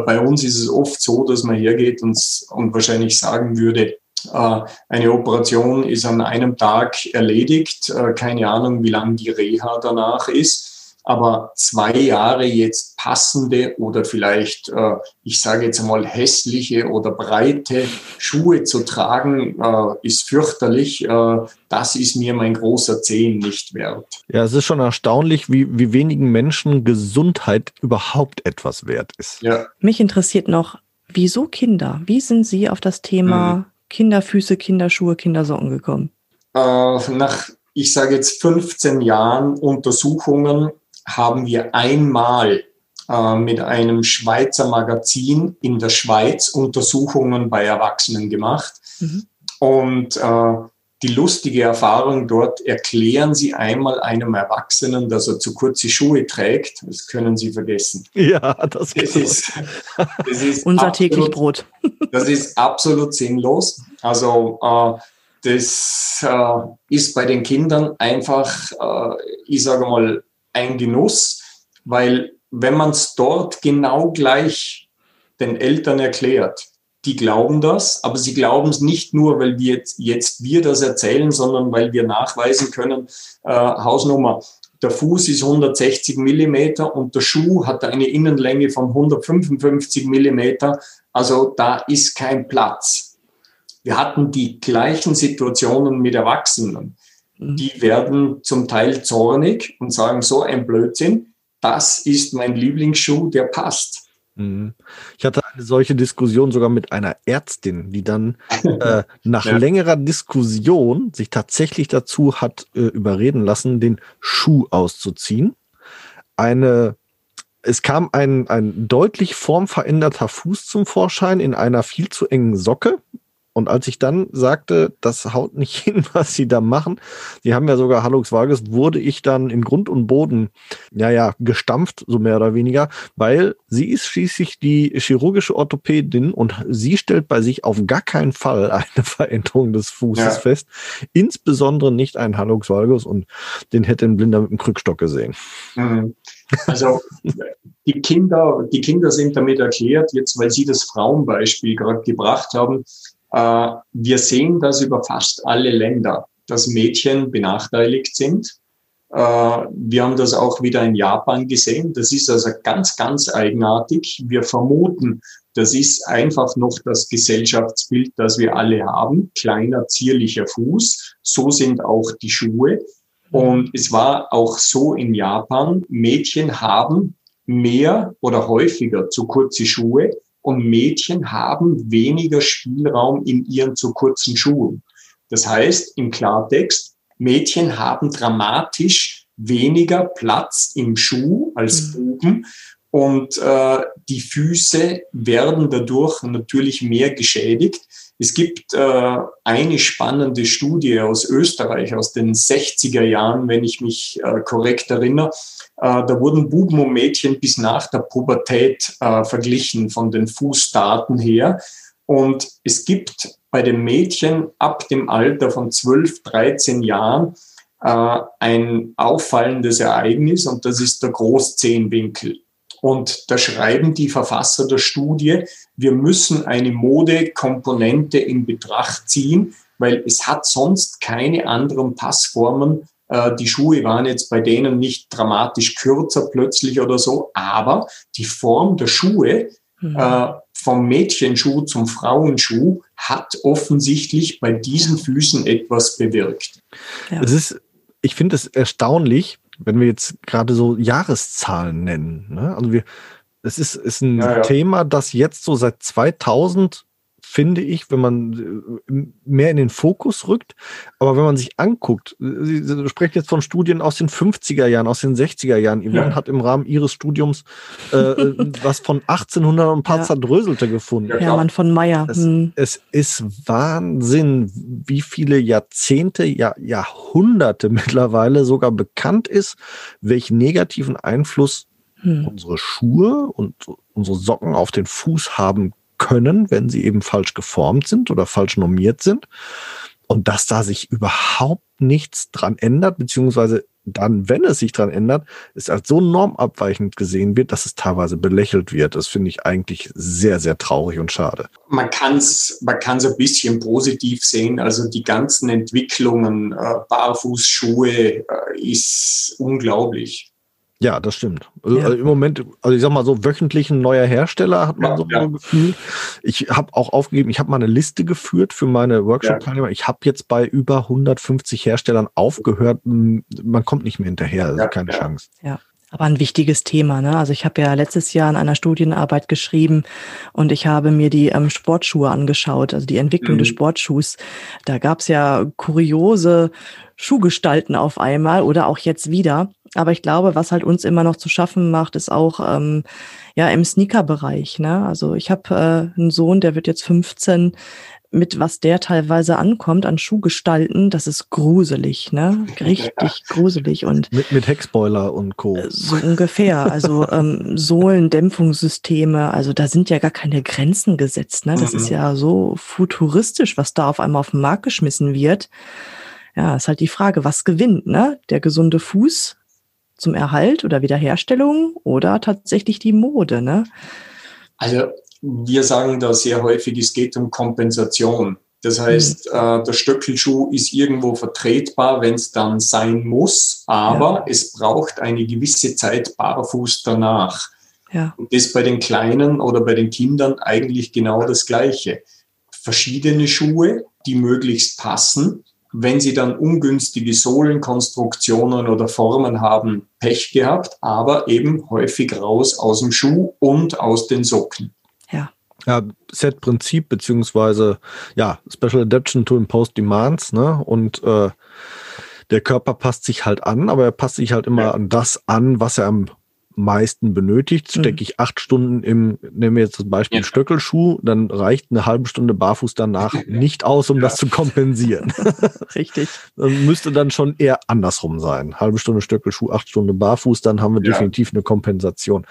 bei uns ist es oft so, dass man hergeht und, und wahrscheinlich sagen würde, äh, eine Operation ist an einem Tag erledigt. Äh, keine Ahnung, wie lang die Reha danach ist. Aber zwei Jahre jetzt passende oder vielleicht, äh, ich sage jetzt mal, hässliche oder breite Schuhe zu tragen, äh, ist fürchterlich. Äh, das ist mir mein großer Zehn nicht wert. Ja, es ist schon erstaunlich, wie, wie wenigen Menschen Gesundheit überhaupt etwas wert ist. Ja. Mich interessiert noch, wieso Kinder? Wie sind Sie auf das Thema hm. Kinderfüße, Kinderschuhe, Kindersocken gekommen? Äh, nach ich sage jetzt 15 Jahren Untersuchungen haben wir einmal äh, mit einem Schweizer Magazin in der Schweiz Untersuchungen bei Erwachsenen gemacht. Mhm. Und äh, die lustige Erfahrung dort erklären Sie einmal einem Erwachsenen, dass er zu kurze Schuhe trägt. Das können Sie vergessen. Ja, das, das ist, das ist unser täglich Brot. <laughs> Das ist absolut sinnlos. Also äh, das äh, ist bei den Kindern einfach, äh, ich sage mal, ein Genuss, weil wenn man es dort genau gleich den Eltern erklärt, die glauben das, aber sie glauben es nicht nur, weil wir jetzt, jetzt wir das erzählen, sondern weil wir nachweisen können, äh, Hausnummer, der Fuß ist 160 Millimeter und der Schuh hat eine Innenlänge von 155 Millimeter. Also da ist kein Platz. Wir hatten die gleichen Situationen mit Erwachsenen. Mhm. die werden zum Teil zornig und sagen so ein Blödsinn, das ist mein Lieblingsschuh, der passt. Mhm. Ich hatte eine solche Diskussion sogar mit einer Ärztin, die dann <laughs> äh, nach ja. längerer Diskussion sich tatsächlich dazu hat äh, überreden lassen, den Schuh auszuziehen. Eine, es kam ein, ein deutlich formveränderter Fuß zum Vorschein in einer viel zu engen Socke, und als ich dann sagte, das haut nicht <laughs> hin, was sie da machen, die haben ja sogar Hallux Valgus, wurde ich dann in Grund und Boden, ja, ja, gestampft, so mehr oder weniger, weil sie ist schließlich die chirurgische Orthopädin und sie stellt bei sich auf gar keinen Fall <laughs> eine Veränderung des Fußes ja. fest, insbesondere nicht einen Hallux Valgus und den hätte ein Blinder mit dem Krückstock gesehen. Mhm. Also die Kinder, die Kinder sind damit erklärt, jetzt weil Sie das Frauenbeispiel gerade gebracht haben, äh, wir sehen das über fast alle Länder, dass Mädchen benachteiligt sind. Äh, wir haben das auch wieder in Japan gesehen. Das ist also ganz, ganz eigenartig. Wir vermuten, das ist einfach noch das Gesellschaftsbild, das wir alle haben. Kleiner, zierlicher Fuß. So sind auch die Schuhe. Und es war auch so in Japan, Mädchen haben mehr oder häufiger zu kurze Schuhe und Mädchen haben weniger Spielraum in ihren zu kurzen Schuhen. Das heißt im Klartext, Mädchen haben dramatisch weniger Platz im Schuh als mhm. Buben und äh, die Füße werden dadurch natürlich mehr geschädigt. Es gibt äh, eine spannende Studie aus Österreich aus den 60er Jahren, wenn ich mich äh, korrekt erinnere. Äh, da wurden Buben und Mädchen bis nach der Pubertät äh, verglichen von den Fußdaten her. Und es gibt bei den Mädchen ab dem Alter von 12, 13 Jahren äh, ein auffallendes Ereignis und das ist der Großzehenwinkel. Und da schreiben die Verfasser der Studie, wir müssen eine Modekomponente in Betracht ziehen, weil es hat sonst keine anderen Passformen. Äh, die Schuhe waren jetzt bei denen nicht dramatisch kürzer plötzlich oder so, aber die Form der Schuhe mhm. Äh, vom Mädchenschuh zum Frauenschuh hat offensichtlich bei diesen Füßen etwas bewirkt. Ja. Es ist, ich finde es erstaunlich, wenn wir jetzt gerade so Jahreszahlen nennen, ne? also wir, es ist, ist ein ja, ja. Thema, das jetzt so seit 2000 finde ich, wenn man äh, mehr in den Fokus rückt. Aber wenn man sich anguckt, Sie, Sie sprechen jetzt von Studien aus den 50er Jahren, aus den 60er Jahren. Yvonne ja. hat im Rahmen ihres Studiums äh, äh <laughs> was von 1800 und ein paar ja. zerdröselte gefunden. Ja, man von Meyer. Es, hm. es, ist Wahnsinn, wie viele Jahrzehnte, ja, Jahrhunderte mittlerweile sogar bekannt ist, welchen negativen Einfluss hm. unsere Schuhe und unsere Socken auf den Fuß haben können, wenn sie eben falsch geformt sind oder falsch normiert sind. Und dass da sich überhaupt nichts dran ändert, beziehungsweise dann, wenn es sich dran ändert, es als so normabweichend gesehen wird, dass es teilweise belächelt wird. Das finde ich eigentlich sehr, sehr traurig und schade. Man kann es man kann's ein bisschen positiv sehen. Also die ganzen Entwicklungen, äh, Barfußschuhe, äh, ist unglaublich. Ja, das stimmt. Also, ja. also, Im Moment, also ich sag mal so, wöchentlich ein neuer Hersteller hat man ja, so ja. ein Gefühl. Ich habe auch aufgegeben, ich habe mal eine Liste geführt für meine Workshop-Teilnehmer. Ich habe jetzt bei über 150 Herstellern aufgehört. Man kommt nicht mehr hinterher, also keine Chance. Ja. Aber ein wichtiges Thema. Ne? Also ich habe ja letztes Jahr in einer Studienarbeit geschrieben und ich habe mir die ähm, Sportschuhe angeschaut, also die Entwicklung mhm. des Sportschuhs. Da gab es ja kuriose Schuhgestalten auf einmal oder auch jetzt wieder. Aber ich glaube, was halt uns immer noch zu schaffen macht, ist auch ähm, ja im Sneaker-Bereich. Ne? Also ich habe äh, einen Sohn, der wird jetzt 15 mit was der teilweise ankommt an Schuhgestalten, das ist gruselig, ne? <laughs> Richtig ja. gruselig und mit, mit Heckspoiler und Co. Äh, so ungefähr. Also ähm, Sohlendämpfungssysteme, also da sind ja gar keine Grenzen gesetzt, ne? Das mhm. ist ja so futuristisch, was da auf einmal auf den Markt geschmissen wird. Ja, ist halt die Frage, was gewinnt, ne? Der gesunde Fuß zum Erhalt oder Wiederherstellung oder tatsächlich die Mode, ne? Also wir sagen da sehr häufig, es geht um Kompensation. Das heißt, mhm. äh, der Stöckelschuh ist irgendwo vertretbar, wenn es dann sein muss, aber ja. es braucht eine gewisse Zeit barfuß danach. Ja. Und das bei den Kleinen oder bei den Kindern eigentlich genau das Gleiche. Verschiedene Schuhe, die möglichst passen, wenn sie dann ungünstige Sohlenkonstruktionen oder Formen haben, Pech gehabt, aber eben häufig raus aus dem Schuh und aus den Socken. Ja. Ja, Set-Prinzip beziehungsweise ja, Special Adaption to Impose Demands, ne? Und äh, der Körper passt sich halt an, aber er passt sich halt immer ja. an das an, was er am meisten benötigt, stecke mhm. ich acht Stunden im, nehmen wir jetzt das Beispiel ja. Stöckelschuh, dann reicht eine halbe Stunde barfuß danach <laughs> nicht aus, um ja. das zu kompensieren. <laughs> Richtig. dann müsste dann schon eher andersrum sein. Halbe Stunde Stöckelschuh, acht Stunden barfuß, dann haben wir ja. definitiv eine Kompensation.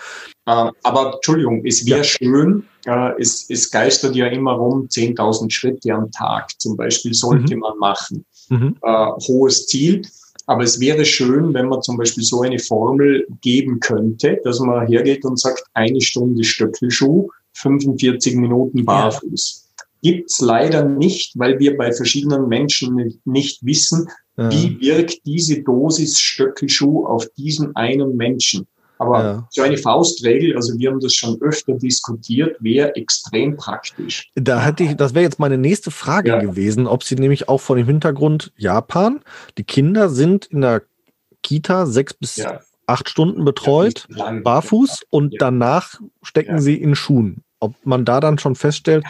Äh, aber Entschuldigung, es wäre schön, äh, es, es geistert ja immer rum, 10.000 Schritte am Tag zum Beispiel sollte mhm. man machen. Mhm. Äh, hohes Ziel. Aber es wäre schön, wenn man zum Beispiel so eine Formel geben könnte, dass man hergeht und sagt, eine Stunde Stöckelschuh, 45 Minuten barfuß. Ja. Gibt's leider nicht, weil wir bei verschiedenen Menschen nicht wissen, ja. wie wirkt diese Dosis Stöckelschuh auf diesen einen Menschen. Aber ja. so eine Faustregel, also wir haben das schon öfter diskutiert, wäre extrem praktisch. Da hätte ich, das wäre jetzt meine nächste Frage ja. gewesen, ob Sie nämlich auch vor dem Hintergrund Japan, die Kinder sind in der Kita sechs bis ja. acht Stunden betreut, barfuß und danach stecken sie in Schuhen. Ob man da dann schon feststellt,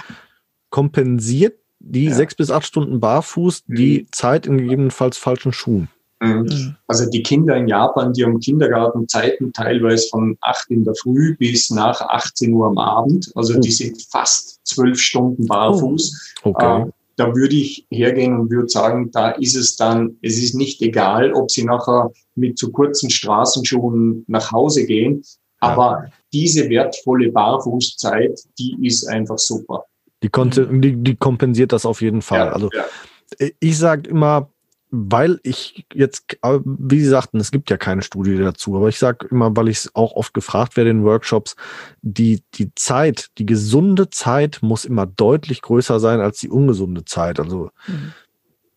kompensiert die sechs bis acht Stunden barfuß die mhm. Zeit in gegebenenfalls falschen Schuhen? Mhm. mhm. Also die Kinder in Japan, die haben Kindergartenzeiten teilweise von 8 in der Früh bis nach 18 Uhr am Abend. Also die oh. sind fast zwölf Stunden barfuß. Oh. Okay. Äh, da würde ich hergehen und würde sagen, da ist es dann, es ist nicht egal, ob sie nachher mit zu kurzen Straßenschuhen nach Hause gehen, aber diese wertvolle Barfußzeit, die ist einfach super. Die, die, die kompensiert das auf jeden Fall. Ja, also ja. ich sage immer, weil ich jetzt, wie Sie sagten, es gibt ja keine Studie dazu, aber ich sage immer, weil ich auch oft gefragt werde in Workshops, die, die Zeit, die gesunde Zeit muss immer deutlich größer sein als die ungesunde Zeit. Also mhm.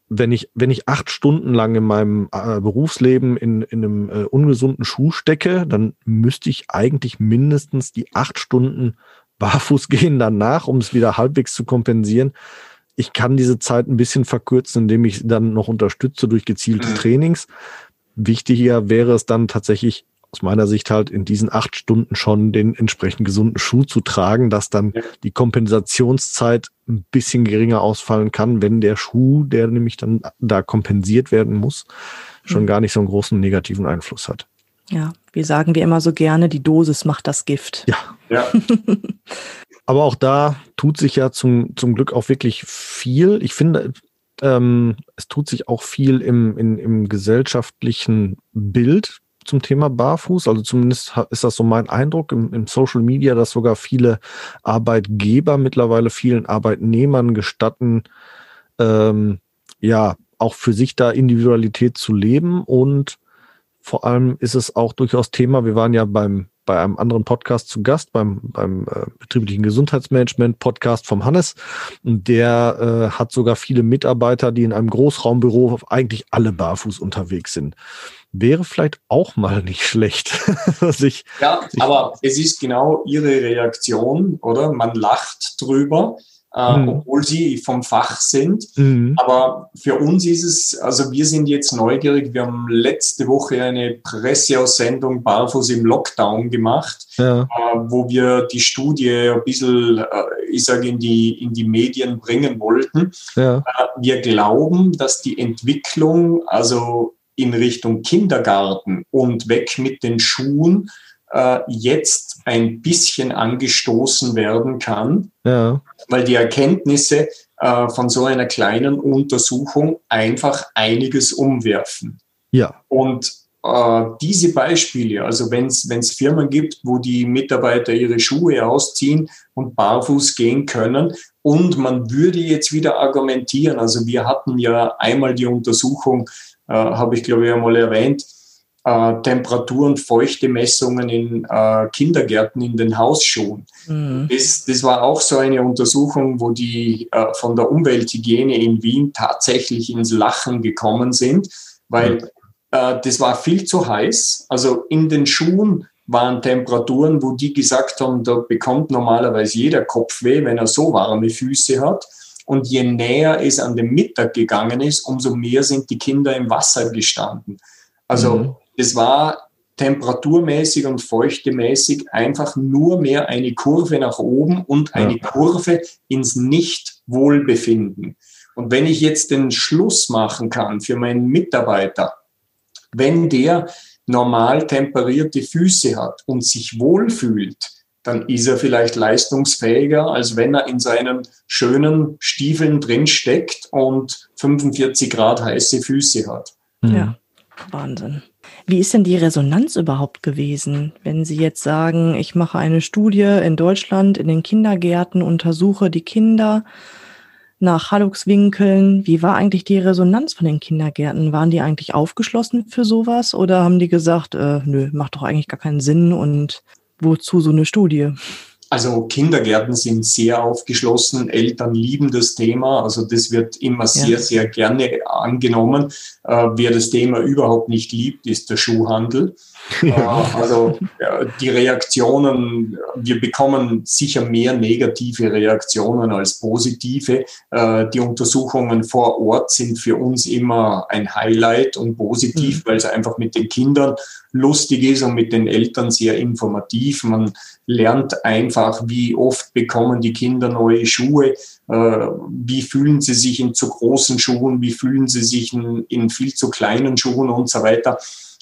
wenn ich, wenn ich acht Stunden lang in meinem äh, Berufsleben in, in einem äh, ungesunden Schuh stecke, dann müsste ich eigentlich mindestens die acht Stunden barfuß <laughs> gehen danach, um es wieder halbwegs zu kompensieren ich kann diese Zeit ein bisschen verkürzen, indem ich dann noch unterstütze durch gezielte mhm. Trainings. Wichtiger wäre es dann tatsächlich aus meiner Sicht halt in diesen acht Stunden schon den entsprechend gesunden Schuh zu tragen, dass dann die Kompensationszeit ein bisschen geringer ausfallen kann, wenn der Schuh, der nämlich dann da kompensiert werden muss, schon mhm. gar nicht so einen großen negativen Einfluss hat. Ja, wir sagen wir immer so gerne, die Dosis macht das Gift. Ja. ja. <laughs> Aber auch da tut sich ja zum, zum Glück auch wirklich viel. Ich finde, ähm, es tut sich auch viel im, in, im gesellschaftlichen Bild zum Thema Barfuß. Also zumindest ist das so mein Eindruck im, im Social Media, dass sogar viele Arbeitgeber mittlerweile vielen Arbeitnehmern gestatten, ähm, ja, auch für sich da Individualität zu leben. Und vor allem ist es auch durchaus Thema. Wir waren ja beim bei einem anderen Podcast zu Gast, beim, beim äh, betrieblichen Gesundheitsmanagement Podcast vom Hannes. Und der äh, hat sogar viele Mitarbeiter, die in einem Großraumbüro eigentlich alle barfuß unterwegs sind. Wäre vielleicht auch mal nicht schlecht. <laughs> sich, ja, sich aber es ist genau ihre Reaktion, oder? Man lacht drüber äh, mhm. obwohl sie vom Fach sind. Mhm. Aber für uns ist es, also wir sind jetzt neugierig. Wir haben letzte Woche eine Presseaussendung Barfuß im Lockdown gemacht, ja. äh, wo wir die Studie ein bisschen, äh, ich sage, in die, in die Medien bringen wollten. Ja. Äh, wir glauben, dass die Entwicklung, also in Richtung Kindergarten und weg mit den Schuhen, äh, jetzt ein bisschen angestoßen werden kann, ja. weil die Erkenntnisse äh, von so einer kleinen Untersuchung einfach einiges umwerfen. Ja. Und äh, diese Beispiele, also wenn es Firmen gibt, wo die Mitarbeiter ihre Schuhe ausziehen und barfuß gehen können und man würde jetzt wieder argumentieren, also wir hatten ja einmal die Untersuchung, äh, habe ich glaube ich einmal erwähnt, äh, Temperatur- und Feuchtemessungen in äh, Kindergärten in den Hausschuhen. Mhm. Das, das war auch so eine Untersuchung, wo die äh, von der Umwelthygiene in Wien tatsächlich ins Lachen gekommen sind, weil mhm. äh, das war viel zu heiß. Also in den Schuhen waren Temperaturen, wo die gesagt haben, da bekommt normalerweise jeder Kopfweh, wenn er so warme Füße hat. Und je näher es an den Mittag gegangen ist, umso mehr sind die Kinder im Wasser gestanden. Also mhm das war temperaturmäßig und feuchtemäßig einfach nur mehr eine Kurve nach oben und eine ja. Kurve ins Nicht-Wohlbefinden. Und wenn ich jetzt den Schluss machen kann für meinen Mitarbeiter, wenn der normal temperierte Füße hat und sich wohlfühlt, dann ist er vielleicht leistungsfähiger, als wenn er in seinen schönen Stiefeln drin steckt und 45 Grad heiße Füße hat. Ja, Wahnsinn. Wie ist denn die Resonanz überhaupt gewesen, wenn Sie jetzt sagen, ich mache eine Studie in Deutschland in den Kindergärten, untersuche die Kinder nach Halluxwinkeln. Wie war eigentlich die Resonanz von den Kindergärten? Waren die eigentlich aufgeschlossen für sowas oder haben die gesagt, äh, nö, macht doch eigentlich gar keinen Sinn und wozu so eine Studie? Also Kindergärten sind sehr aufgeschlossen, Eltern lieben das Thema, also das wird immer sehr, ja. sehr gerne angenommen. Äh, wer das Thema überhaupt nicht liebt, ist der Schuhhandel. <laughs> Ja. Also die Reaktionen, wir bekommen sicher mehr negative Reaktionen als positive. Äh, die Untersuchungen vor Ort sind für uns immer ein Highlight und positiv, mhm. weil es einfach mit den Kindern lustig ist und mit den Eltern sehr informativ. Man lernt einfach, wie oft bekommen die Kinder neue Schuhe, äh, wie fühlen sie sich in zu großen Schuhen, wie fühlen sie sich in, in viel zu kleinen Schuhen und so weiter.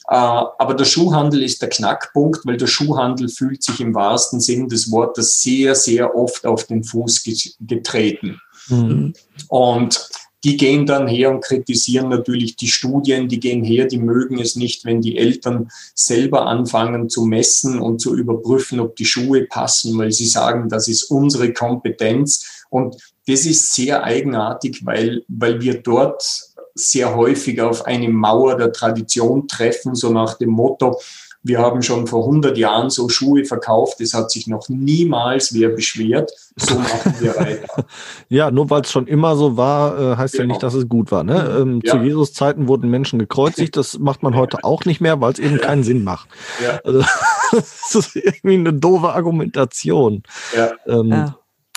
Äh, aber der Schuhhandel ist der Knackpunkt, weil der Schuhhandel fühlt sich im wahrsten Sinn des Wortes sehr, sehr oft auf den Fuß getreten. Mhm. Und die gehen dann her und kritisieren natürlich die Studien, die gehen her, die mögen es nicht, wenn die Eltern selber anfangen zu messen und zu überprüfen, ob die Schuhe passen, weil sie sagen, das ist unsere Kompetenz. Und das ist sehr eigenartig, weil, weil wir dort sehr häufig auf eine Mauer der Tradition treffen, so nach dem Motto, wir haben schon vor 100 Jahren so Schuhe verkauft, es hat sich noch niemals wer beschwert. So <laughs> machen wir weiter. ja, nur weil es schon immer so war, äh, heißt genau. ja nicht, dass es gut war. Ne? Mhm. Ähm, ja. Zu Jesus Zeiten wurden Menschen gekreuzigt, das macht man heute auch nicht mehr, weil es eben ja. keinen Sinn macht. Ja. Also, <laughs> das ist irgendwie eine doofe Argumentation. Ja. Ähm,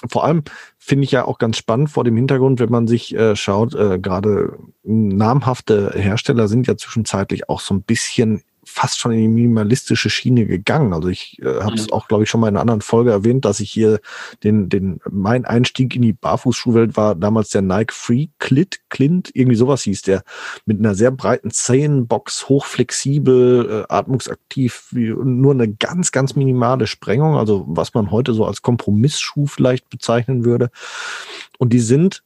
vor allem, finde ich ja auch ganz spannend vor dem Hintergrund, wenn man sich äh, schaut, äh, gerade namhafte Hersteller sind ja zwischenzeitlich auch so ein bisschen fast schon in die minimalistische Schiene gegangen. Also ich äh, habe es mhm. auch, glaube ich, schon mal in einer anderen Folge erwähnt, dass ich hier den, den, mein Einstieg in die Barfußschuhwelt war damals der Nike Free Clit, Clint, irgendwie sowas hieß der, mit einer sehr breiten Zehenbox, hochflexibel, äh, atmungsaktiv, wie, nur eine ganz, ganz minimale Sprengung, also was man heute so als Kompromissschuh vielleicht bezeichnen würde. Und die sind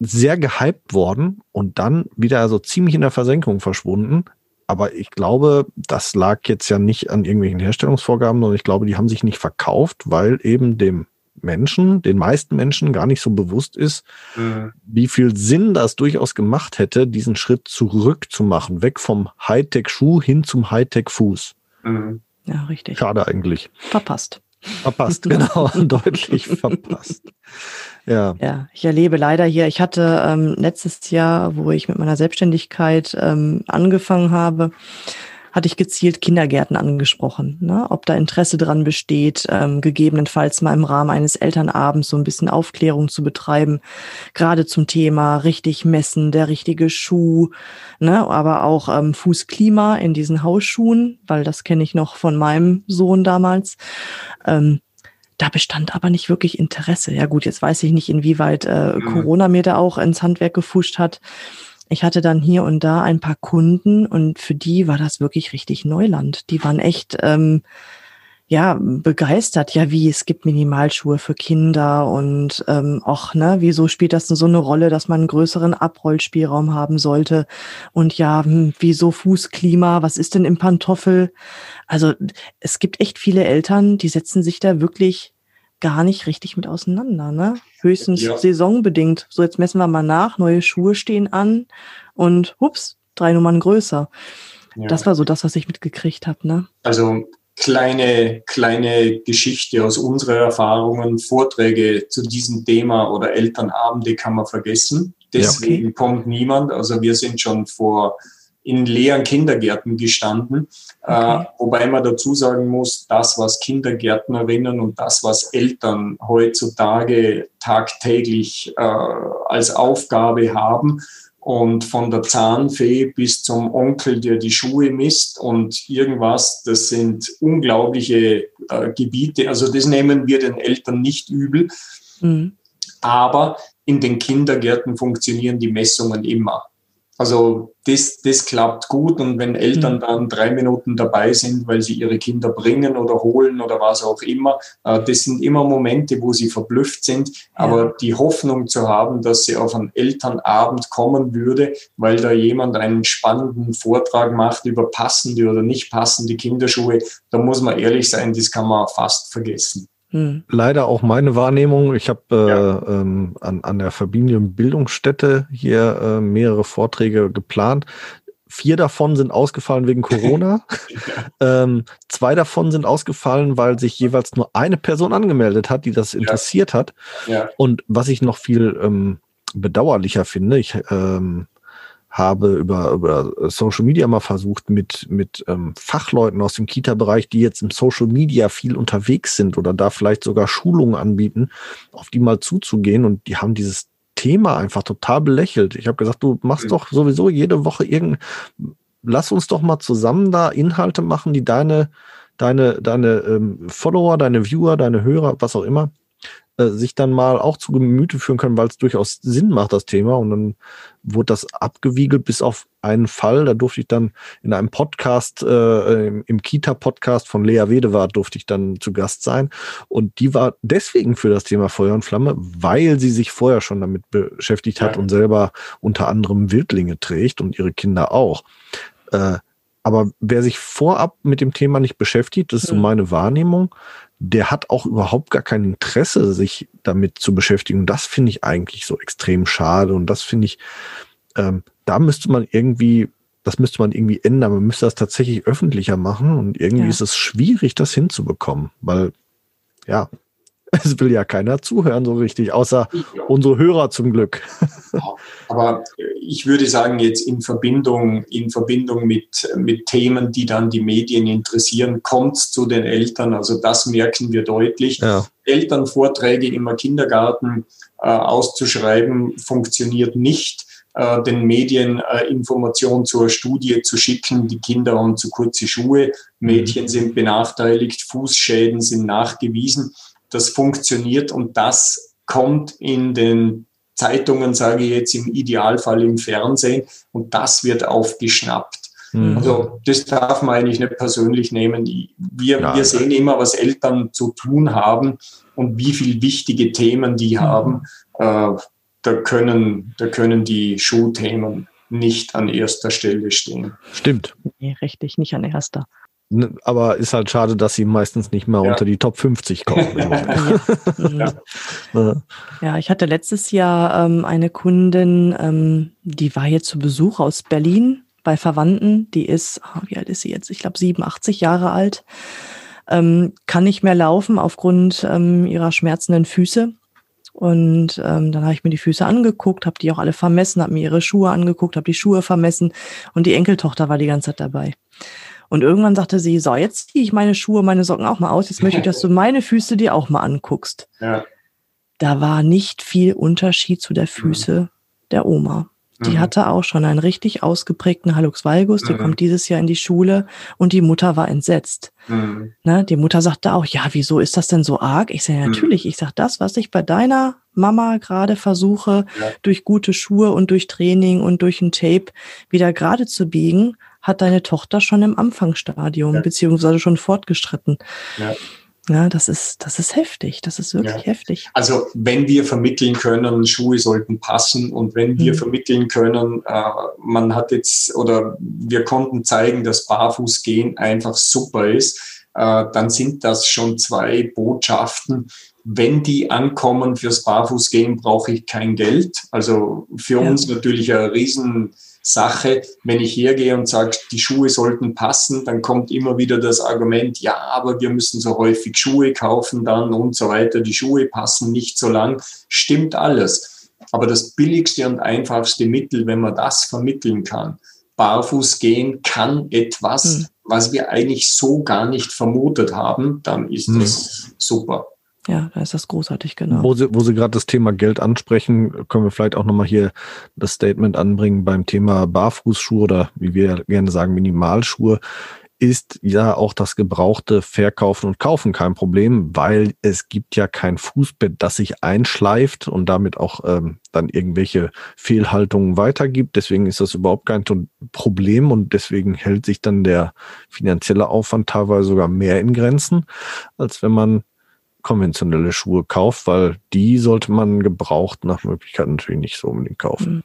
sehr gehypt worden und dann wieder so ziemlich in der Versenkung verschwunden. Aber ich glaube, das lag jetzt ja nicht an irgendwelchen Herstellungsvorgaben, sondern ich glaube, die haben sich nicht verkauft, weil eben dem Menschen, den meisten Menschen gar nicht so bewusst ist, mhm. wie viel Sinn das durchaus gemacht hätte, diesen Schritt zurück zu machen, weg vom Hightech-Schuh hin zum Hightech-Fuß. Mhm. Ja, richtig. Schade eigentlich. Verpasst. Verpasst, genau, <laughs> deutlich verpasst. Ja. ja, ich erlebe leider hier, ich hatte ähm, letztes Jahr, wo ich mit meiner Selbstständigkeit ähm, angefangen habe, hatte ich gezielt Kindergärten angesprochen, ne? ob da Interesse dran besteht, ähm, gegebenenfalls mal im Rahmen eines Elternabends so ein bisschen Aufklärung zu betreiben, gerade zum Thema richtig messen, der richtige Schuh, ne? aber auch ähm, Fußklima in diesen Hausschuhen, weil das kenne ich noch von meinem Sohn damals. Ähm, da bestand aber nicht wirklich Interesse. Ja gut, jetzt weiß ich nicht, inwieweit äh, mhm. Corona mir da auch ins Handwerk gefuscht hat. Ich hatte dann hier und da ein paar Kunden und für die war das wirklich richtig Neuland. Die waren echt ähm, ja begeistert. Ja, wie es gibt Minimalschuhe für Kinder und ähm, auch ne, wieso spielt das denn so eine Rolle, dass man einen größeren Abrollspielraum haben sollte? Und ja, hm, wieso Fußklima? Was ist denn im Pantoffel? Also es gibt echt viele Eltern, die setzen sich da wirklich gar nicht richtig mit auseinander, ne? Höchstens ja. saisonbedingt. So, jetzt messen wir mal nach, neue Schuhe stehen an und hups, drei Nummern größer. Ja. Das war so das, was ich mitgekriegt habe, ne? Also kleine, kleine Geschichte aus unseren Erfahrungen, Vorträge zu diesem Thema oder Elternabende kann man vergessen. Deswegen okay. kommt niemand. Also wir sind schon vor in leeren Kindergärten gestanden. Äh, okay. Äh, wobei man dazu sagen muss, das, was Kindergärtnerinnen und das, was Eltern heutzutage tagtäglich äh, als Aufgabe haben, und von der Zahnfee bis zum Onkel, der die Schuhe misst und irgendwas, das sind unglaubliche äh, Gebiete. Also das nehmen wir den Eltern nicht übel. Mhm. Aber in den Kindergärten funktionieren die Messungen immer. Also das, das klappt gut und wenn Eltern mhm. dann drei Minuten dabei sind, weil sie ihre Kinder bringen oder holen oder was auch immer, äh, das sind immer Momente, wo sie verblüfft sind. Aber die Hoffnung zu haben, dass sie auf einen Elternabend kommen würde, weil da jemand einen spannenden Vortrag macht über passende oder nicht passende Kinderschuhe, da muss man ehrlich sein, das kann man fast vergessen. Hm. Leider auch meine Wahrnehmung. Ich habe äh, ja. ähm, an, an der Familienbildungsstätte hier äh, mehrere Vorträge geplant. Vier davon sind ausgefallen wegen Corona. <laughs> <laughs> ähm, zwei davon sind ausgefallen, weil sich jeweils nur eine Person angemeldet hat, die das interessiert ja. hat. Ja. Und was ich noch viel ähm, bedauerlicher finde, ich ähm, habe über, über Social Media mal versucht, mit, mit ähm, Fachleuten aus dem Kita-Bereich, die jetzt im Social Media viel unterwegs sind oder da vielleicht sogar Schulungen anbieten, auf die mal zuzugehen. Und die haben dieses Thema einfach total belächelt. Ich habe gesagt, du machst mhm. doch sowieso jede Woche irgendein, lass uns doch mal zusammen da Inhalte machen, die deine, deine, deine ähm, Follower, deine Viewer, deine Hörer, was auch immer, äh, sich dann mal auch zu Gemüte führen können, weil es durchaus Sinn macht, das Thema. Und dann wurde das abgewiegelt bis auf einen Fall. Da durfte ich dann in einem Podcast, äh, im, im Kita-Podcast von Lea Wedewart durfte ich dann zu Gast sein. Und die war deswegen für das Thema Feuer und Flamme, weil sie sich vorher schon damit beschäftigt hat ja. und selber unter anderem Wildlinge trägt und ihre Kinder auch. Äh, aber wer sich vorab mit dem Thema nicht beschäftigt, das ist so meine Wahrnehmung, der hat auch überhaupt gar kein Interesse, sich damit zu beschäftigen. Und das finde ich eigentlich so extrem schade. Und das finde ich, ähm, da müsste man irgendwie, das müsste man irgendwie ändern. Man müsste das tatsächlich öffentlicher machen. Und irgendwie ja. ist es schwierig, das hinzubekommen, weil, ja, <laughs> es will ja keiner zuhören so richtig, außer unsere Hörer zum Glück. Aber ich würde sagen, jetzt in Verbindung, in Verbindung mit, mit Themen, die dann die Medien interessieren, kommt es zu den Eltern. Also das merken wir deutlich. Ja. Elternvorträge im Kindergarten äh, auszuschreiben, funktioniert nicht äh, den Medien äh, Informationen zur Studie zu schicken, die Kinder haben zu kurze Schuhe, Mädchen mhm. sind benachteiligt, Fußschäden sind nachgewiesen das funktioniert und das kommt in den Zeitungen, sage ich jetzt im Idealfall im Fernsehen und das wird aufgeschnappt. Mhm. Also das darf man eigentlich nicht persönlich nehmen. Wir, ja, wir sehen immer, was Eltern zu tun haben und wie viele wichtige Themen die mhm. haben. Äh, da, können, da können die Schulthemen nicht an erster Stelle stehen. Stimmt. Nee, richtig, nicht an erster. Ne, aber ist halt schade, dass sie meistens nicht mal ja. unter die Top 50 kommen. <laughs> <laughs> ja. ja. ich hatte letztes Jahr ähm, eine Kundin, ähm, die war jetzt zu Besuch aus Berlin bei Verwandten. Die ist, oh, wie alt ist sie jetzt? Ich glaube 87 Jahre alt. Ähm, kann nicht mehr laufen aufgrund ähm, ihrer schmerzenden Füße. Und ähm, dann habe ich mir die Füße angeguckt, habe die auch alle vermessen, habe mir ihre Schuhe angeguckt, habe die Schuhe vermessen und die Enkeltochter war die ganze Zeit dabei. Und irgendwann sagte sie, so, jetzt ziehe ich meine Schuhe, meine Socken auch mal aus. Jetzt möchte ich, dass du <laughs> meine Füße dir auch mal anguckst. Ja. Da war nicht viel Unterschied zu der Füße mhm. der Oma. Die mhm. hatte auch schon einen richtig ausgeprägten Hallux valgus. Die mhm. kommt dieses Jahr in die Schule und die Mutter war entsetzt. Mhm. Ne, die Mutter sagte auch, ja, wieso ist das denn so arg? Ich sage, mhm. natürlich, ich sage, das, was ich bei deiner Mama gerade versuche, ja. durch gute Schuhe und durch Training und durch ein Tape wieder gerade zu biegen, hat deine Tochter schon im Anfangsstadium, ja. beziehungsweise schon fortgestritten. Ja. Ja, das ist, das ist heftig. Das ist wirklich ja. heftig. Also, wenn wir vermitteln können, Schuhe sollten passen und wenn wir mhm. vermitteln können, äh, man hat jetzt oder wir konnten zeigen, dass Barfußgehen einfach super ist, äh, dann sind das schon zwei Botschaften. Wenn die ankommen fürs Barfußgehen, brauche ich kein Geld. Also für ja. uns natürlich ein riesen Sache. Wenn ich hergehe und sage, die Schuhe sollten passen, dann kommt immer wieder das Argument, ja, aber wir müssen so häufig Schuhe kaufen dann und so weiter. Die Schuhe passen nicht so lang. Stimmt alles. Aber das billigste und einfachste Mittel, wenn man das vermitteln kann, barfuß gehen kann etwas, hm. was wir eigentlich so gar nicht vermutet haben, dann ist hm. das super. Ja, da ist das großartig, genau. Wo Sie, wo Sie gerade das Thema Geld ansprechen, können wir vielleicht auch nochmal hier das Statement anbringen beim Thema Barfußschuhe oder wie wir gerne sagen, Minimalschuhe. Ist ja auch das gebrauchte Verkaufen und Kaufen kein Problem, weil es gibt ja kein Fußbett, das sich einschleift und damit auch ähm, dann irgendwelche Fehlhaltungen weitergibt. Deswegen ist das überhaupt kein Problem und deswegen hält sich dann der finanzielle Aufwand teilweise sogar mehr in Grenzen, als wenn man konventionelle Schuhe kauft, weil die sollte man gebraucht nach Möglichkeit natürlich nicht so unbedingt kaufen. Mhm.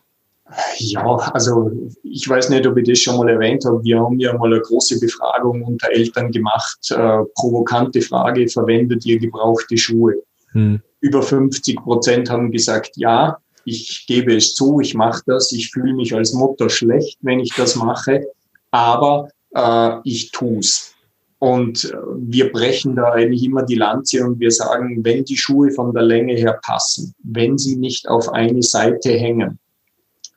Ja, also ich weiß nicht, ob ich das schon mal erwähnt habe. Wir haben ja mal eine große Befragung unter Eltern gemacht. Äh, provokante Frage, verwendet ihr gebrauchte Schuhe? Hm. Über 50 Prozent haben gesagt, ja, ich gebe es zu, ich mache das. Ich fühle mich als Mutter schlecht, wenn ich das mache, aber äh, ich tu's. Und äh, wir brechen da eigentlich immer die Lanze und wir sagen, wenn die Schuhe von der Länge her passen, wenn sie nicht auf eine Seite hängen,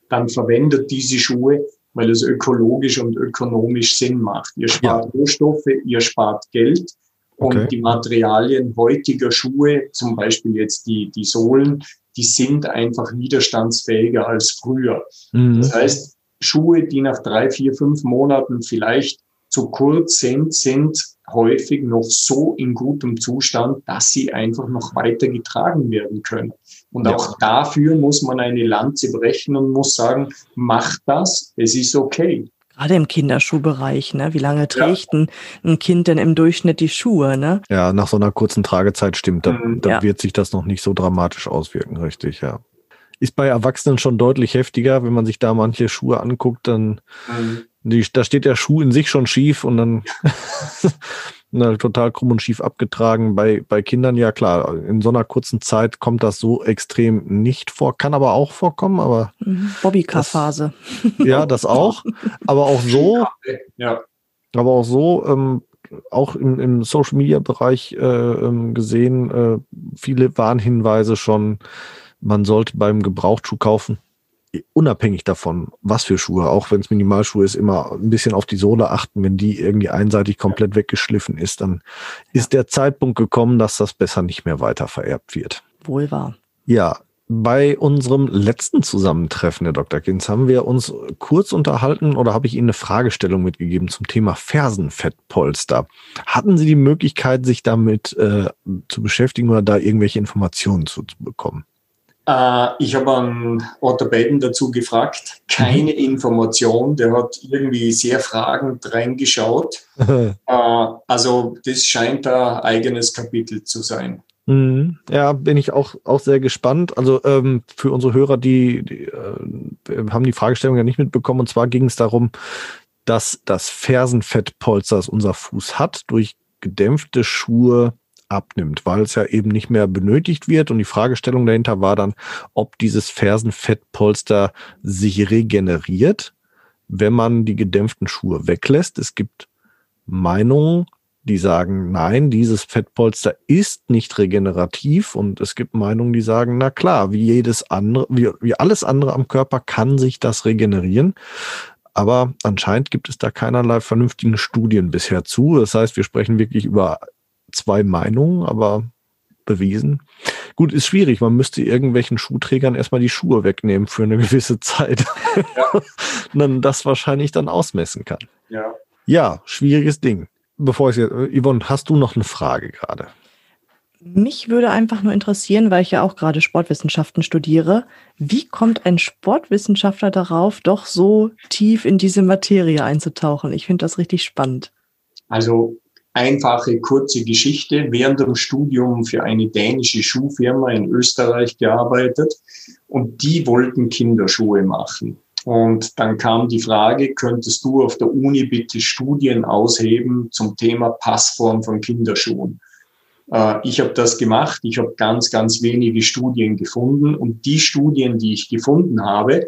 dann verwendet diese Schuhe, weil es ökologisch und ökonomisch Sinn macht. Ihr spart ja. Rohstoffe, ihr spart Geld und okay. die Materialien heutiger Schuhe, zum Beispiel jetzt die, die Sohlen, die sind einfach widerstandsfähiger als früher. Mhm. Das heißt, Schuhe, die nach drei, vier, fünf Monaten vielleicht zu kurz sind, sind häufig noch so in gutem Zustand, dass sie einfach noch weiter getragen werden können. Und ja. auch dafür muss man eine Lanze brechen und muss sagen, macht das, es ist okay. Gerade im Kinderschuhbereich, ne? Wie lange trägt ja. ein, ein, Kind denn im Durchschnitt die Schuhe, ne? Ja, nach so einer kurzen Tragezeit stimmt, da, mhm. da ja. wird sich das noch nicht so dramatisch auswirken, richtig, ja. Ist bei Erwachsenen schon deutlich heftiger, wenn man sich da manche Schuhe anguckt, dann mhm. Die, da steht der Schuh in sich schon schief und dann <laughs> ne, total krumm und schief abgetragen. Bei, bei Kindern, ja klar, in so einer kurzen Zeit kommt das so extrem nicht vor, kann aber auch vorkommen, aber. Mhm. Bobbycar-Phase. Ja, das auch. Aber auch so. Ja. Aber auch so, ähm, auch im, im Social Media Bereich äh, ähm, gesehen, äh, viele Warnhinweise schon, man sollte beim Gebrauchtschuh kaufen unabhängig davon, was für Schuhe, auch wenn es Minimalschuhe ist, immer ein bisschen auf die Sohle achten. Wenn die irgendwie einseitig komplett weggeschliffen ist, dann ist der Zeitpunkt gekommen, dass das besser nicht mehr weiter vererbt wird. Wohl wahr. Ja, bei unserem letzten Zusammentreffen, Herr Dr. Kinz, haben wir uns kurz unterhalten oder habe ich Ihnen eine Fragestellung mitgegeben zum Thema Fersenfettpolster. Hatten Sie die Möglichkeit, sich damit äh, zu beschäftigen oder da irgendwelche Informationen zu, zu bekommen? Äh, ich habe einen Orthopäden dazu gefragt, keine mhm. Information, der hat irgendwie sehr fragend reingeschaut. <laughs> äh, also das scheint ein eigenes Kapitel zu sein. Mhm. Ja, bin ich auch, auch sehr gespannt. Also ähm, für unsere Hörer, die, die äh, haben die Fragestellung ja nicht mitbekommen. Und zwar ging es darum, dass das Fersenfettpolster, das unser Fuß hat, durch gedämpfte Schuhe abnimmt, weil es ja eben nicht mehr benötigt wird. Und die Fragestellung dahinter war dann, ob dieses Fersenfettpolster sich regeneriert, wenn man die gedämpften Schuhe weglässt. Es gibt Meinungen, die sagen, nein, dieses Fettpolster ist nicht regenerativ. Und es gibt Meinungen, die sagen, na klar, wie jedes andere, wie, wie alles andere am Körper kann sich das regenerieren. Aber anscheinend gibt es da keinerlei vernünftigen Studien bisher zu. Das heißt, wir sprechen wirklich über zwei Meinungen, aber bewiesen. Gut, ist schwierig. Man müsste irgendwelchen Schuhträgern erstmal die Schuhe wegnehmen für eine gewisse Zeit. <laughs> Ja. Und dann das wahrscheinlich dann ausmessen kann. Ja. Ja, schwieriges Ding. Bevor ich jetzt, Yvonne, hast du noch eine Frage gerade? Mich würde einfach nur interessieren, weil ich ja auch gerade Sportwissenschaften studiere. Wie kommt ein Sportwissenschaftler darauf, doch so tief in diese Materie einzutauchen? Ich finde das richtig spannend. Also einfache, kurze Geschichte. Während dem Studium für eine dänische Schuhfirma in Österreich gearbeitet und die wollten Kinderschuhe machen. Und dann kam die Frage, könntest du auf der Uni bitte Studien ausheben zum Thema Passform von Kinderschuhen? Äh, ich habe das gemacht. Ich habe ganz, ganz wenige Studien gefunden. Und die Studien, die ich gefunden habe,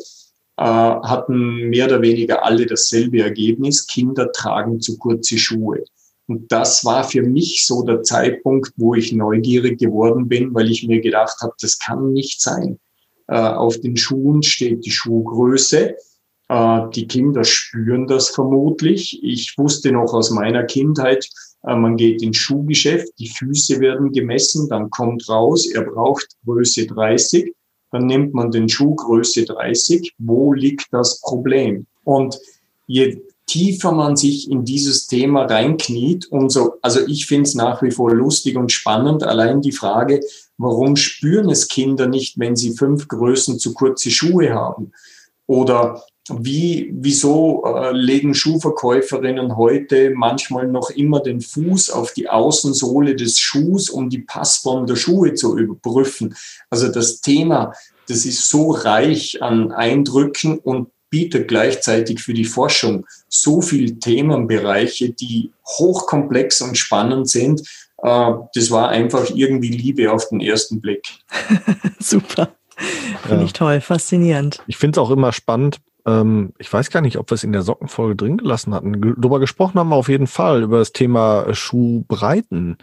äh, hatten mehr oder weniger alle dasselbe Ergebnis. Kinder tragen zu kurze Schuhe. Und das war für mich so der Zeitpunkt, wo ich neugierig geworden bin, weil ich mir gedacht habe, das kann nicht sein. Äh, auf den Schuhen steht die Schuhgröße. Äh, die Kinder spüren das vermutlich. Ich wusste noch aus meiner Kindheit, äh, man geht ins Schuhgeschäft, die Füße werden gemessen, dann kommt raus, er braucht Größe 30, dann nimmt man den Schuh Größe 30. Wo liegt das Problem? Und je tiefer man sich in dieses Thema reinkniet, umso, also ich finde es nach wie vor lustig und spannend. Allein die Frage, warum spüren es Kinder nicht, wenn sie fünf Größen zu kurze Schuhe haben? Oder wie, wieso äh, legen Schuhverkäuferinnen heute manchmal noch immer den Fuß auf die Außensohle des Schuhs, um die Passform der Schuhe zu überprüfen? Also das Thema, das ist so reich an Eindrücken und bietet gleichzeitig für die Forschung so viele Themenbereiche, die hochkomplex und spannend sind. Äh, das war einfach irgendwie Liebe auf den ersten Blick. <laughs> Super. Finde ja. ich toll, faszinierend. Ich finde es auch immer spannend. Ähm, ich weiß gar nicht, ob wir es in der Sockenfolge drin gelassen hatten. Darüber gesprochen haben wir auf jeden Fall, über das Thema Schuhbreiten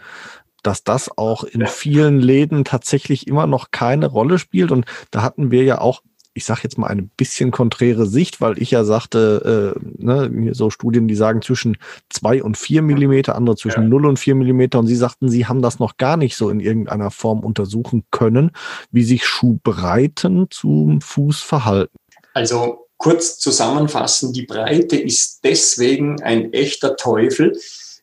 dass das auch in vielen Läden tatsächlich immer noch keine Rolle spielt. Und da hatten wir ja auch ich sage jetzt mal, eine bisschen konträre Sicht, weil ich ja sagte, äh, ne, so Studien, die sagen zwischen zwei und vier Millimeter, andere zwischen ja. 0 und vier Millimeter. Und Sie sagten, Sie haben das noch gar nicht so in irgendeiner Form untersuchen können, wie sich Schuhbreiten zum Fuß verhalten. Also kurz zusammenfassen, die Breite ist deswegen ein echter Teufel,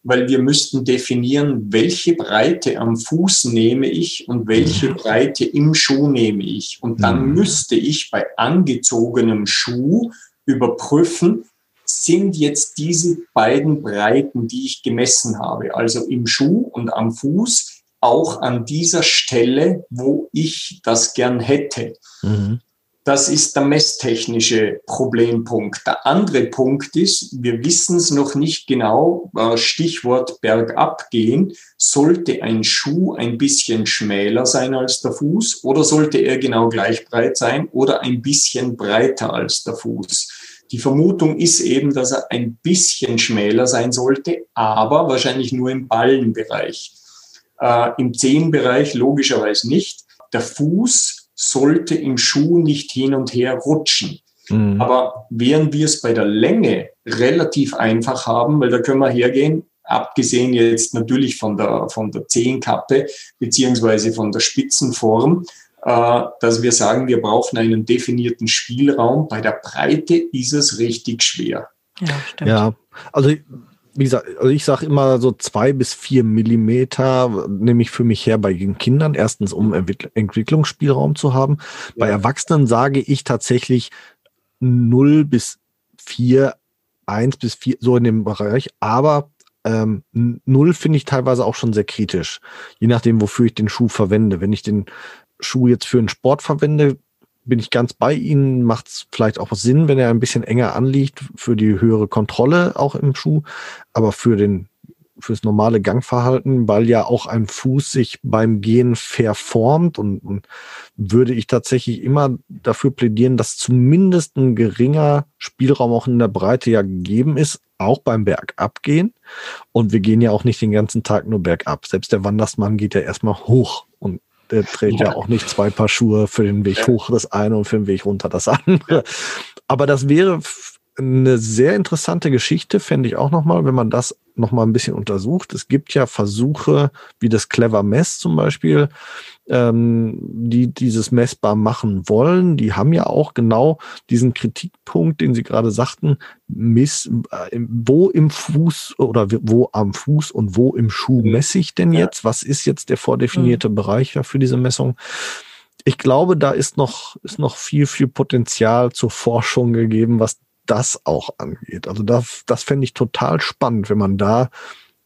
weil wir müssten definieren, welche Breite am Fuß nehme ich und welche Breite im Schuh nehme ich. Und dann mhm. müsste ich bei angezogenem Schuh überprüfen, sind jetzt diese beiden Breiten, die ich gemessen habe, also im Schuh und am Fuß, auch an dieser Stelle, wo ich das gern hätte. Mhm. Das ist der messtechnische Problempunkt. Der andere Punkt ist, wir wissen es noch nicht genau, äh, Stichwort bergab gehen, sollte ein Schuh ein bisschen schmäler sein als der Fuß oder sollte er genau gleich breit sein oder ein bisschen breiter als der Fuß? Die Vermutung ist eben, dass er ein bisschen schmäler sein sollte, aber wahrscheinlich nur im Ballenbereich. Äh, Im Zehenbereich logischerweise nicht. Der Fuß sollte im Schuh nicht hin und her rutschen. Mhm. Aber während wir es bei der Länge relativ einfach haben, weil da können wir hergehen, abgesehen jetzt natürlich von der, von der Zehenkappe beziehungsweise von der Spitzenform, äh, dass wir sagen, wir brauchen einen definierten Spielraum. Bei der Breite ist es richtig schwer. Ja, stimmt. Ja, also wie gesagt, also ich sage immer so zwei bis vier Millimeter nehme ich für mich her bei den Kindern. Erstens, um Entwicklungsspielraum zu haben. Ja. Bei Erwachsenen sage ich tatsächlich null bis vier, eins bis vier, so in dem Bereich. Aber ähm, null finde ich teilweise auch schon sehr kritisch. Je nachdem, wofür ich den Schuh verwende. Wenn ich den Schuh jetzt für einen Sport verwende, bin ich ganz bei Ihnen. Macht es vielleicht auch Sinn, wenn er ein bisschen enger anliegt für die höhere Kontrolle auch im Schuh, aber für den fürs normale Gangverhalten, weil ja auch ein Fuß sich beim Gehen verformt und, und würde ich tatsächlich immer dafür plädieren, dass zumindest ein geringer Spielraum auch in der Breite ja gegeben ist, auch beim Bergabgehen. Und wir gehen ja auch nicht den ganzen Tag nur bergab. Selbst der Wandersmann geht ja erstmal hoch und der trägt ja. ja auch nicht zwei Paar Schuhe für den Weg hoch das eine und für den Weg runter das andere. Aber das wäre eine sehr interessante Geschichte, fände ich auch nochmal, wenn man das nochmal ein bisschen untersucht. Es gibt ja Versuche, wie das Clever Mess zum Beispiel, ähm, die dieses messbar machen wollen. Die haben ja auch genau diesen Kritikpunkt, den Sie gerade sagten, miss, äh, wo im Fuß oder wo am Fuß und wo im Schuh mhm. messe ich denn jetzt? Was ist jetzt der vordefinierte mhm. Bereich für diese Messung? Ich glaube, da ist noch, ist noch viel, viel Potenzial zur Forschung gegeben, was das auch angeht. Also das, das fände ich total spannend, wenn man da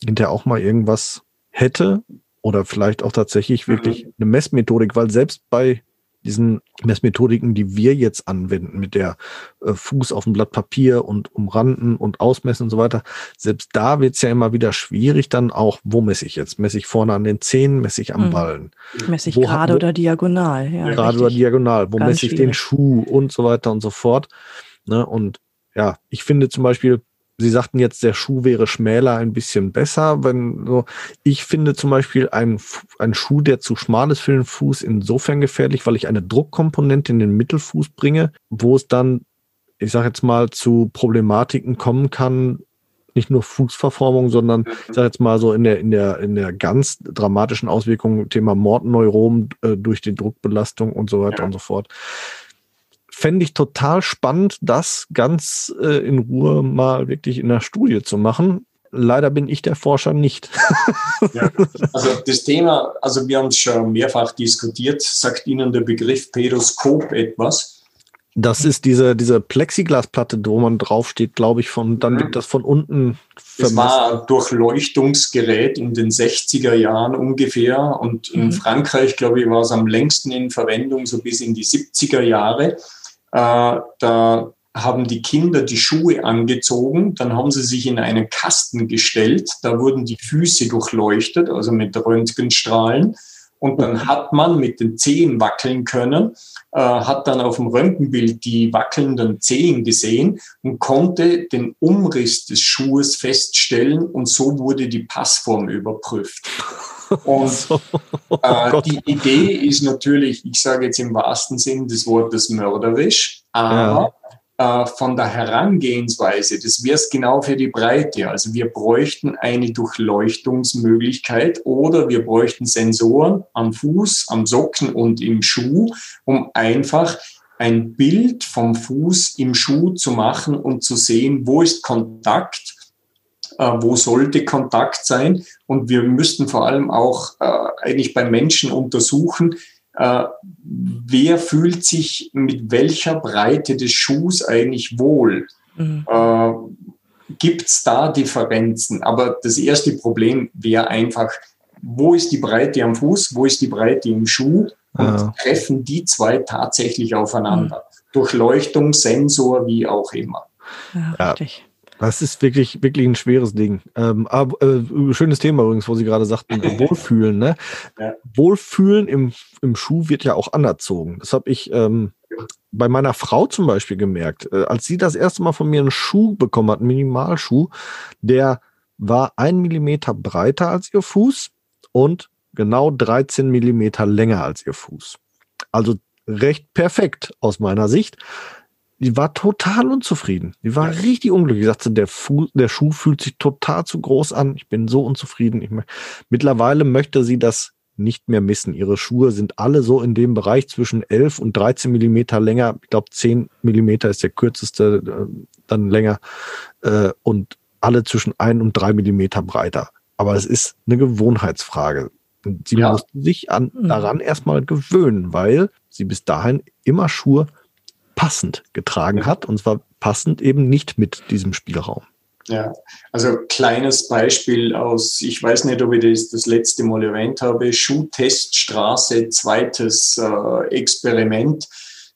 hinterher auch mal irgendwas hätte oder vielleicht auch tatsächlich mhm. wirklich eine Messmethodik, weil selbst bei diesen Messmethodiken, die wir jetzt anwenden, mit der äh, Fuß auf dem Blatt Papier und umranden und ausmessen und so weiter, selbst da wird es ja immer wieder schwierig, dann auch, wo messe ich jetzt? Messe ich vorne an den Zehen, messe ich am mhm. Ballen? Messe ich wo, gerade wo, oder diagonal? Ja, gerade oder diagonal, wo messe ich schwierig. den Schuh und so weiter und so fort. Ne? Und ja, ich finde zum Beispiel, Sie sagten jetzt, der Schuh wäre schmäler ein bisschen besser. Wenn so, ich finde zum Beispiel ein, ein Schuh, der zu schmal ist für den Fuß, insofern gefährlich, weil ich eine Druckkomponente in den Mittelfuß bringe, wo es dann, ich sage jetzt mal, zu Problematiken kommen kann, nicht nur Fußverformung, sondern ich sage jetzt mal so in der in der in der ganz dramatischen Auswirkung Thema Mordneurom äh, durch die Druckbelastung und so weiter ja. und so fort fände ich total spannend, das ganz äh, in Ruhe mal wirklich in der Studie zu machen. Leider bin ich der Forscher nicht. <laughs> ja, also das Thema, also wir haben es schon mehrfach diskutiert. Sagt Ihnen der Begriff Pedoskop etwas? Das ist diese, diese Plexiglasplatte, wo man draufsteht, glaube ich, von, dann wird das von unten vermessen. Das war ein Durchleuchtungsgerät in den 60er Jahren ungefähr und in mhm. Frankreich, glaube ich, war es am längsten in Verwendung, so bis in die 70er Jahre. Äh, da haben die Kinder die Schuhe angezogen, dann haben sie sich in einen Kasten gestellt, da wurden die Füße durchleuchtet, also mit Röntgenstrahlen. Und dann hat man mit den Zehen wackeln können, äh, hat dann auf dem Röntgenbild die wackelnden Zehen gesehen und konnte den Umriss des Schuhes feststellen und so wurde die Passform überprüft. Und <laughs> so. oh äh, die Idee ist natürlich, ich sage jetzt im wahrsten Sinn des Wortes mörderisch, aber ja. äh, von der Herangehensweise, das wäre es genau für die Breite. Also wir bräuchten eine Durchleuchtungsmöglichkeit oder wir bräuchten Sensoren am Fuß, am Socken und im Schuh, um einfach ein Bild vom Fuß im Schuh zu machen und zu sehen, wo ist Kontakt, wo sollte Kontakt sein. Und wir müssten vor allem auch äh, eigentlich bei Menschen untersuchen, äh, wer fühlt sich mit welcher Breite des Schuhs eigentlich wohl. Mhm. Äh, Gibt es da Differenzen? Aber das erste Problem wäre einfach, wo ist die Breite am Fuß, wo ist die Breite im Schuh und ja. treffen die zwei tatsächlich aufeinander. Mhm. Durchleuchtung, Sensor, wie auch immer. Ja, richtig. Das ist wirklich, wirklich ein schweres Ding. Ähm, aber, äh, schönes Thema übrigens, wo Sie gerade sagten, <laughs> Wohlfühlen. Ne? Ja. Wohlfühlen im, im Schuh wird ja auch anerzogen. Das habe ich ähm, bei meiner Frau zum Beispiel gemerkt. Äh, als sie das erste Mal von mir einen Schuh bekommen hat, einen Minimalschuh, der war ein Millimeter breiter als ihr Fuß und genau 13 Millimeter länger als ihr Fuß. Also recht perfekt aus meiner Sicht die war total unzufrieden. Die war ja. richtig unglücklich. Ich sagte, der, Fu der Schuh fühlt sich total zu groß an. Ich bin so unzufrieden. Ich Mittlerweile möchte sie das nicht mehr missen. Ihre Schuhe sind alle so in dem Bereich zwischen 11 und 13 Millimeter länger. Ich glaube, 10 Millimeter ist der kürzeste, äh, dann länger. Äh, und alle zwischen 1 und 3 Millimeter breiter. Aber es ist eine Gewohnheitsfrage. Sie ja. mussten sich an, mhm. daran erstmal gewöhnen, weil sie bis dahin immer Schuhe passend getragen hat und zwar passend eben nicht mit diesem Spielraum. Ja, also kleines Beispiel aus, ich weiß nicht, ob ich das das letzte Mal erwähnt habe, Schuhteststraße, zweites äh, Experiment.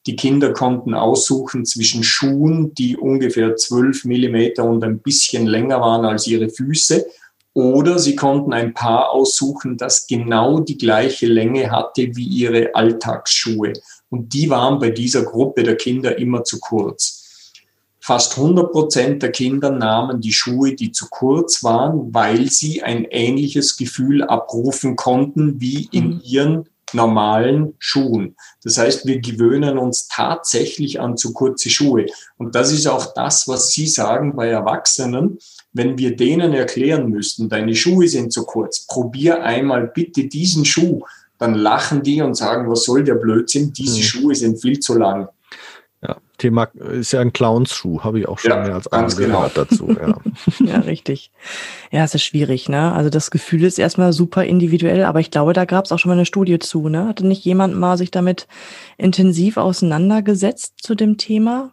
Die Kinder konnten aussuchen zwischen Schuhen, die ungefähr 12 Millimeter und ein bisschen länger waren als ihre Füße, oder sie konnten ein Paar aussuchen, das genau die gleiche Länge hatte wie ihre Alltagsschuhe. Und die waren bei dieser Gruppe der Kinder immer zu kurz. Fast 100 Prozent der Kinder nahmen die Schuhe, die zu kurz waren, weil sie ein ähnliches Gefühl abrufen konnten wie in mhm. ihren normalen Schuhen. Das heißt, wir gewöhnen uns tatsächlich an zu kurze Schuhe. Und das ist auch das, was Sie sagen bei Erwachsenen. Wenn wir denen erklären müssten, deine Schuhe sind zu kurz, probier einmal bitte diesen Schuh dann lachen die und sagen, was soll der Blödsinn, diese mhm. Schuhe sind viel zu lang. Ja, Thema ist ja ein Clownsschuh, habe ich auch schon ja, mehr als einmal genau. gehört dazu. Ja. <laughs> ja, richtig. Ja, es ist schwierig, ne? Also das Gefühl ist erstmal super individuell, aber ich glaube, da gab es auch schon mal eine Studie zu, ne? Hatte nicht jemand mal sich damit intensiv auseinandergesetzt zu dem Thema?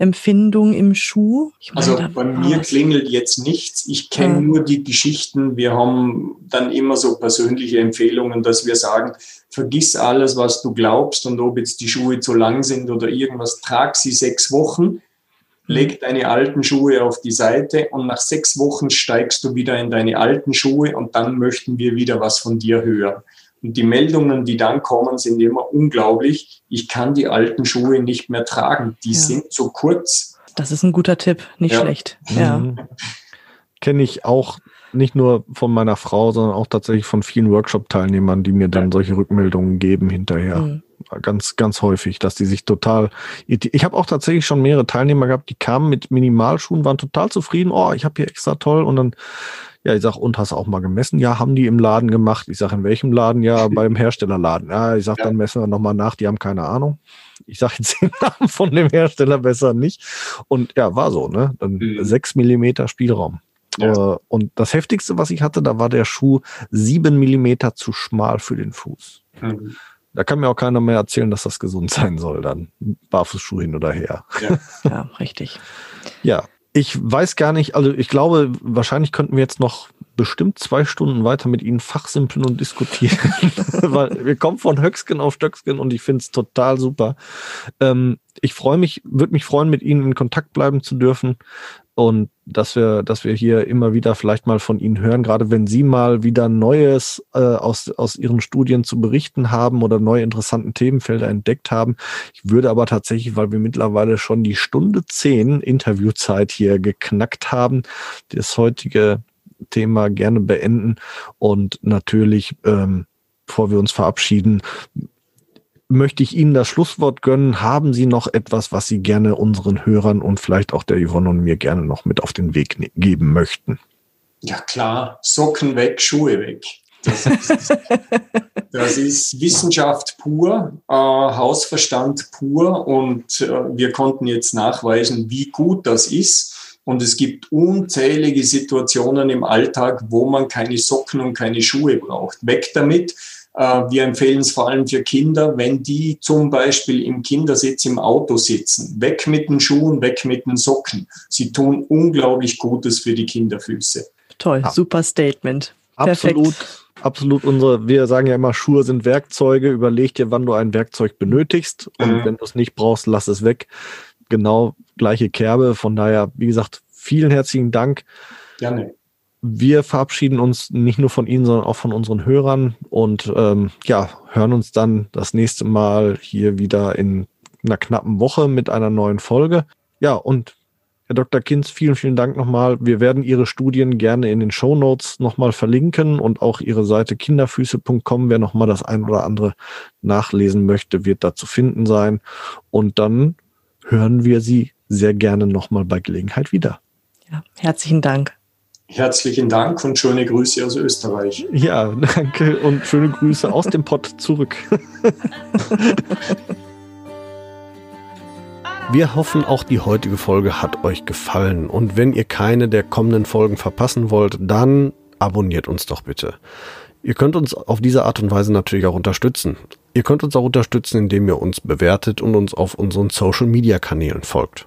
Empfindung im Schuh? Meine, also bei mir was. klingelt jetzt nichts. Ich kenne ja. nur die Geschichten. Wir haben dann immer so persönliche Empfehlungen, dass wir sagen, vergiss alles, was du glaubst und ob jetzt die Schuhe zu lang sind oder irgendwas, trag sie sechs Wochen, mhm. leg deine alten Schuhe auf die Seite und nach sechs Wochen steigst du wieder in deine alten Schuhe und dann möchten wir wieder was von dir hören. Und die Meldungen, die dann kommen, sind immer unglaublich. Ich kann die alten Schuhe nicht mehr tragen. Die ja. sind zu kurz. Das ist ein guter Tipp, nicht ja. schlecht. Ja. Mhm. Kenne ich auch nicht nur von meiner Frau, sondern auch tatsächlich von vielen Workshop-Teilnehmern, die mir dann solche Rückmeldungen geben hinterher. Mhm. Ganz, ganz häufig, dass die sich total. Ich habe auch tatsächlich schon mehrere Teilnehmer gehabt, die kamen mit Minimalschuhen, waren total zufrieden. Oh, ich habe hier extra toll. Und dann ja, ich sag, und hast du auch mal gemessen? Ja, haben die im Laden gemacht. Ich sag, in welchem Laden? Ja, <laughs> beim Herstellerladen. Ja, ich sag, ja. dann messen wir nochmal nach, die haben keine Ahnung. Ich sag jetzt <laughs> den Namen von dem Hersteller besser nicht. Und ja, war so, ne? Dann mhm. sechs Millimeter Spielraum. Ja. Äh, und das heftigste, was ich hatte, da war der Schuh sieben Millimeter zu schmal für den Fuß. Mhm. Da kann mir auch keiner mehr erzählen, dass das gesund sein soll, dann Barfußschuh hin oder her. Ja, <laughs> ja richtig. Ja, ich weiß gar nicht, also ich glaube, wahrscheinlich könnten wir jetzt noch bestimmt zwei Stunden weiter mit Ihnen fachsimpeln und diskutieren. <laughs> Weil wir kommen von Höcksken auf Stöcksken und ich finde es total super. Ähm, ich freue mich, würde mich freuen, mit Ihnen in Kontakt bleiben zu dürfen und dass wir, dass wir hier immer wieder vielleicht mal von Ihnen hören, gerade wenn Sie mal wieder Neues äh, aus, aus Ihren Studien zu berichten haben oder neue interessanten Themenfelder entdeckt haben. Ich würde aber tatsächlich, weil wir mittlerweile schon die Stunde zehn Interviewzeit hier geknackt haben, das heutige Thema gerne beenden. Und natürlich, ähm, bevor wir uns verabschieden, möchte ich Ihnen das Schlusswort gönnen. Haben Sie noch etwas, was Sie gerne unseren Hörern und vielleicht auch der Yvonne und mir gerne noch mit auf den Weg ne-, geben möchten? Ja klar, Socken weg, Schuhe weg. Das ist, <laughs> das ist Wissenschaft pur, äh, Hausverstand pur und äh, wir konnten jetzt nachweisen, wie gut das ist. Und es gibt unzählige Situationen im Alltag, wo man keine Socken und keine Schuhe braucht. Weg damit. Äh, wir empfehlen es vor allem für Kinder, wenn die zum Beispiel im Kindersitz im Auto sitzen. Weg mit den Schuhen, weg mit den Socken. Sie tun unglaublich Gutes für die Kinderfüße. Toll, ja. super Statement. Absolut, Perfekt. absolut unsere, wir sagen ja immer, Schuhe sind Werkzeuge. Überleg dir, wann du ein Werkzeug benötigst. Und mhm. wenn du es nicht brauchst, lass es weg. Genau gleiche Kerbe. Von daher, wie gesagt, vielen herzlichen Dank. Gerne wir verabschieden uns nicht nur von Ihnen, sondern auch von unseren Hörern und ähm, ja, hören uns dann das nächste Mal hier wieder in einer knappen Woche mit einer neuen Folge. Ja, und Herr Dr. Kinz, vielen, vielen Dank nochmal. Wir werden Ihre Studien gerne in den Show Notes nochmal verlinken und auch Ihre Seite kinderfüße.com, wer nochmal das ein oder andere nachlesen möchte, wird da zu finden sein. Und dann hören wir Sie sehr gerne nochmal bei Gelegenheit wieder. Ja, herzlichen Dank. Herzlichen Dank und schöne Grüße aus Österreich. Ja, danke und schöne Grüße aus dem Pott zurück. <laughs> Wir hoffen, auch die heutige Folge hat euch gefallen. Und wenn ihr keine der kommenden Folgen verpassen wollt, dann abonniert uns doch bitte. Ihr könnt uns auf diese Art und Weise natürlich auch unterstützen. Ihr könnt uns auch unterstützen, indem ihr uns bewertet und uns auf unseren Social-Media-Kanälen folgt.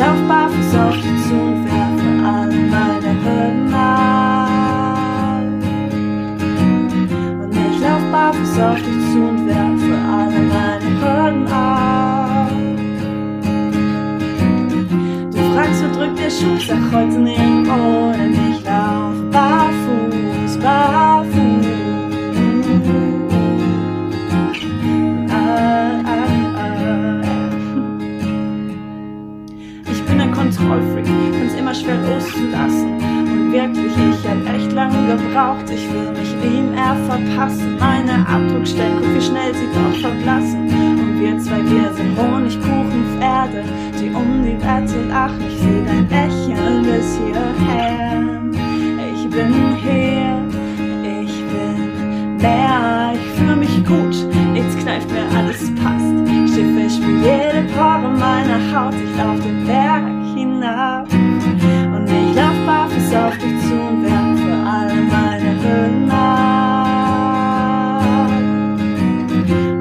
lauf barfuß auf dich zu und werfe alle meine Hürden ab. Und ich lauf barfuß auf dich zu und werfe alle meine Hürden ab. Du fragst, wo drückt der Schuh, sag heute nirgendwo, denn ich lauf barfuß, barfuß. Kontrollfreak, find's immer schwer loszulassen. Und wirklich, ich hab echt lange gebraucht, ich will mich ihm er verpassen. Meine Abdruckstellen, guck wie schnell sie doch verblassen. Und wir zwei, wir sind Honigkuchenpferde, die um die Wette lachen. Ich seh dein Lächeln bis hierher. bin hier, ich bin mehr, ich fühle mich gut, jetzt kneift mir alles passt. Schiffe spür jede Pore meiner Haut, ich lauf den Berg hinab und ich lauf barfuß auf dich zu und werf für alle meine Hürden ab.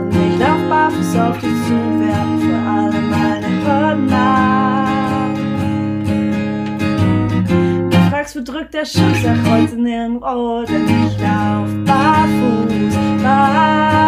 Und ich lauf barfuß auf dich zu und werf für alle meine Hürden ab. Du fragst, wo drückt der Schuss, sag heute nirgendwo, denn ich lauf barfuß, barfuß.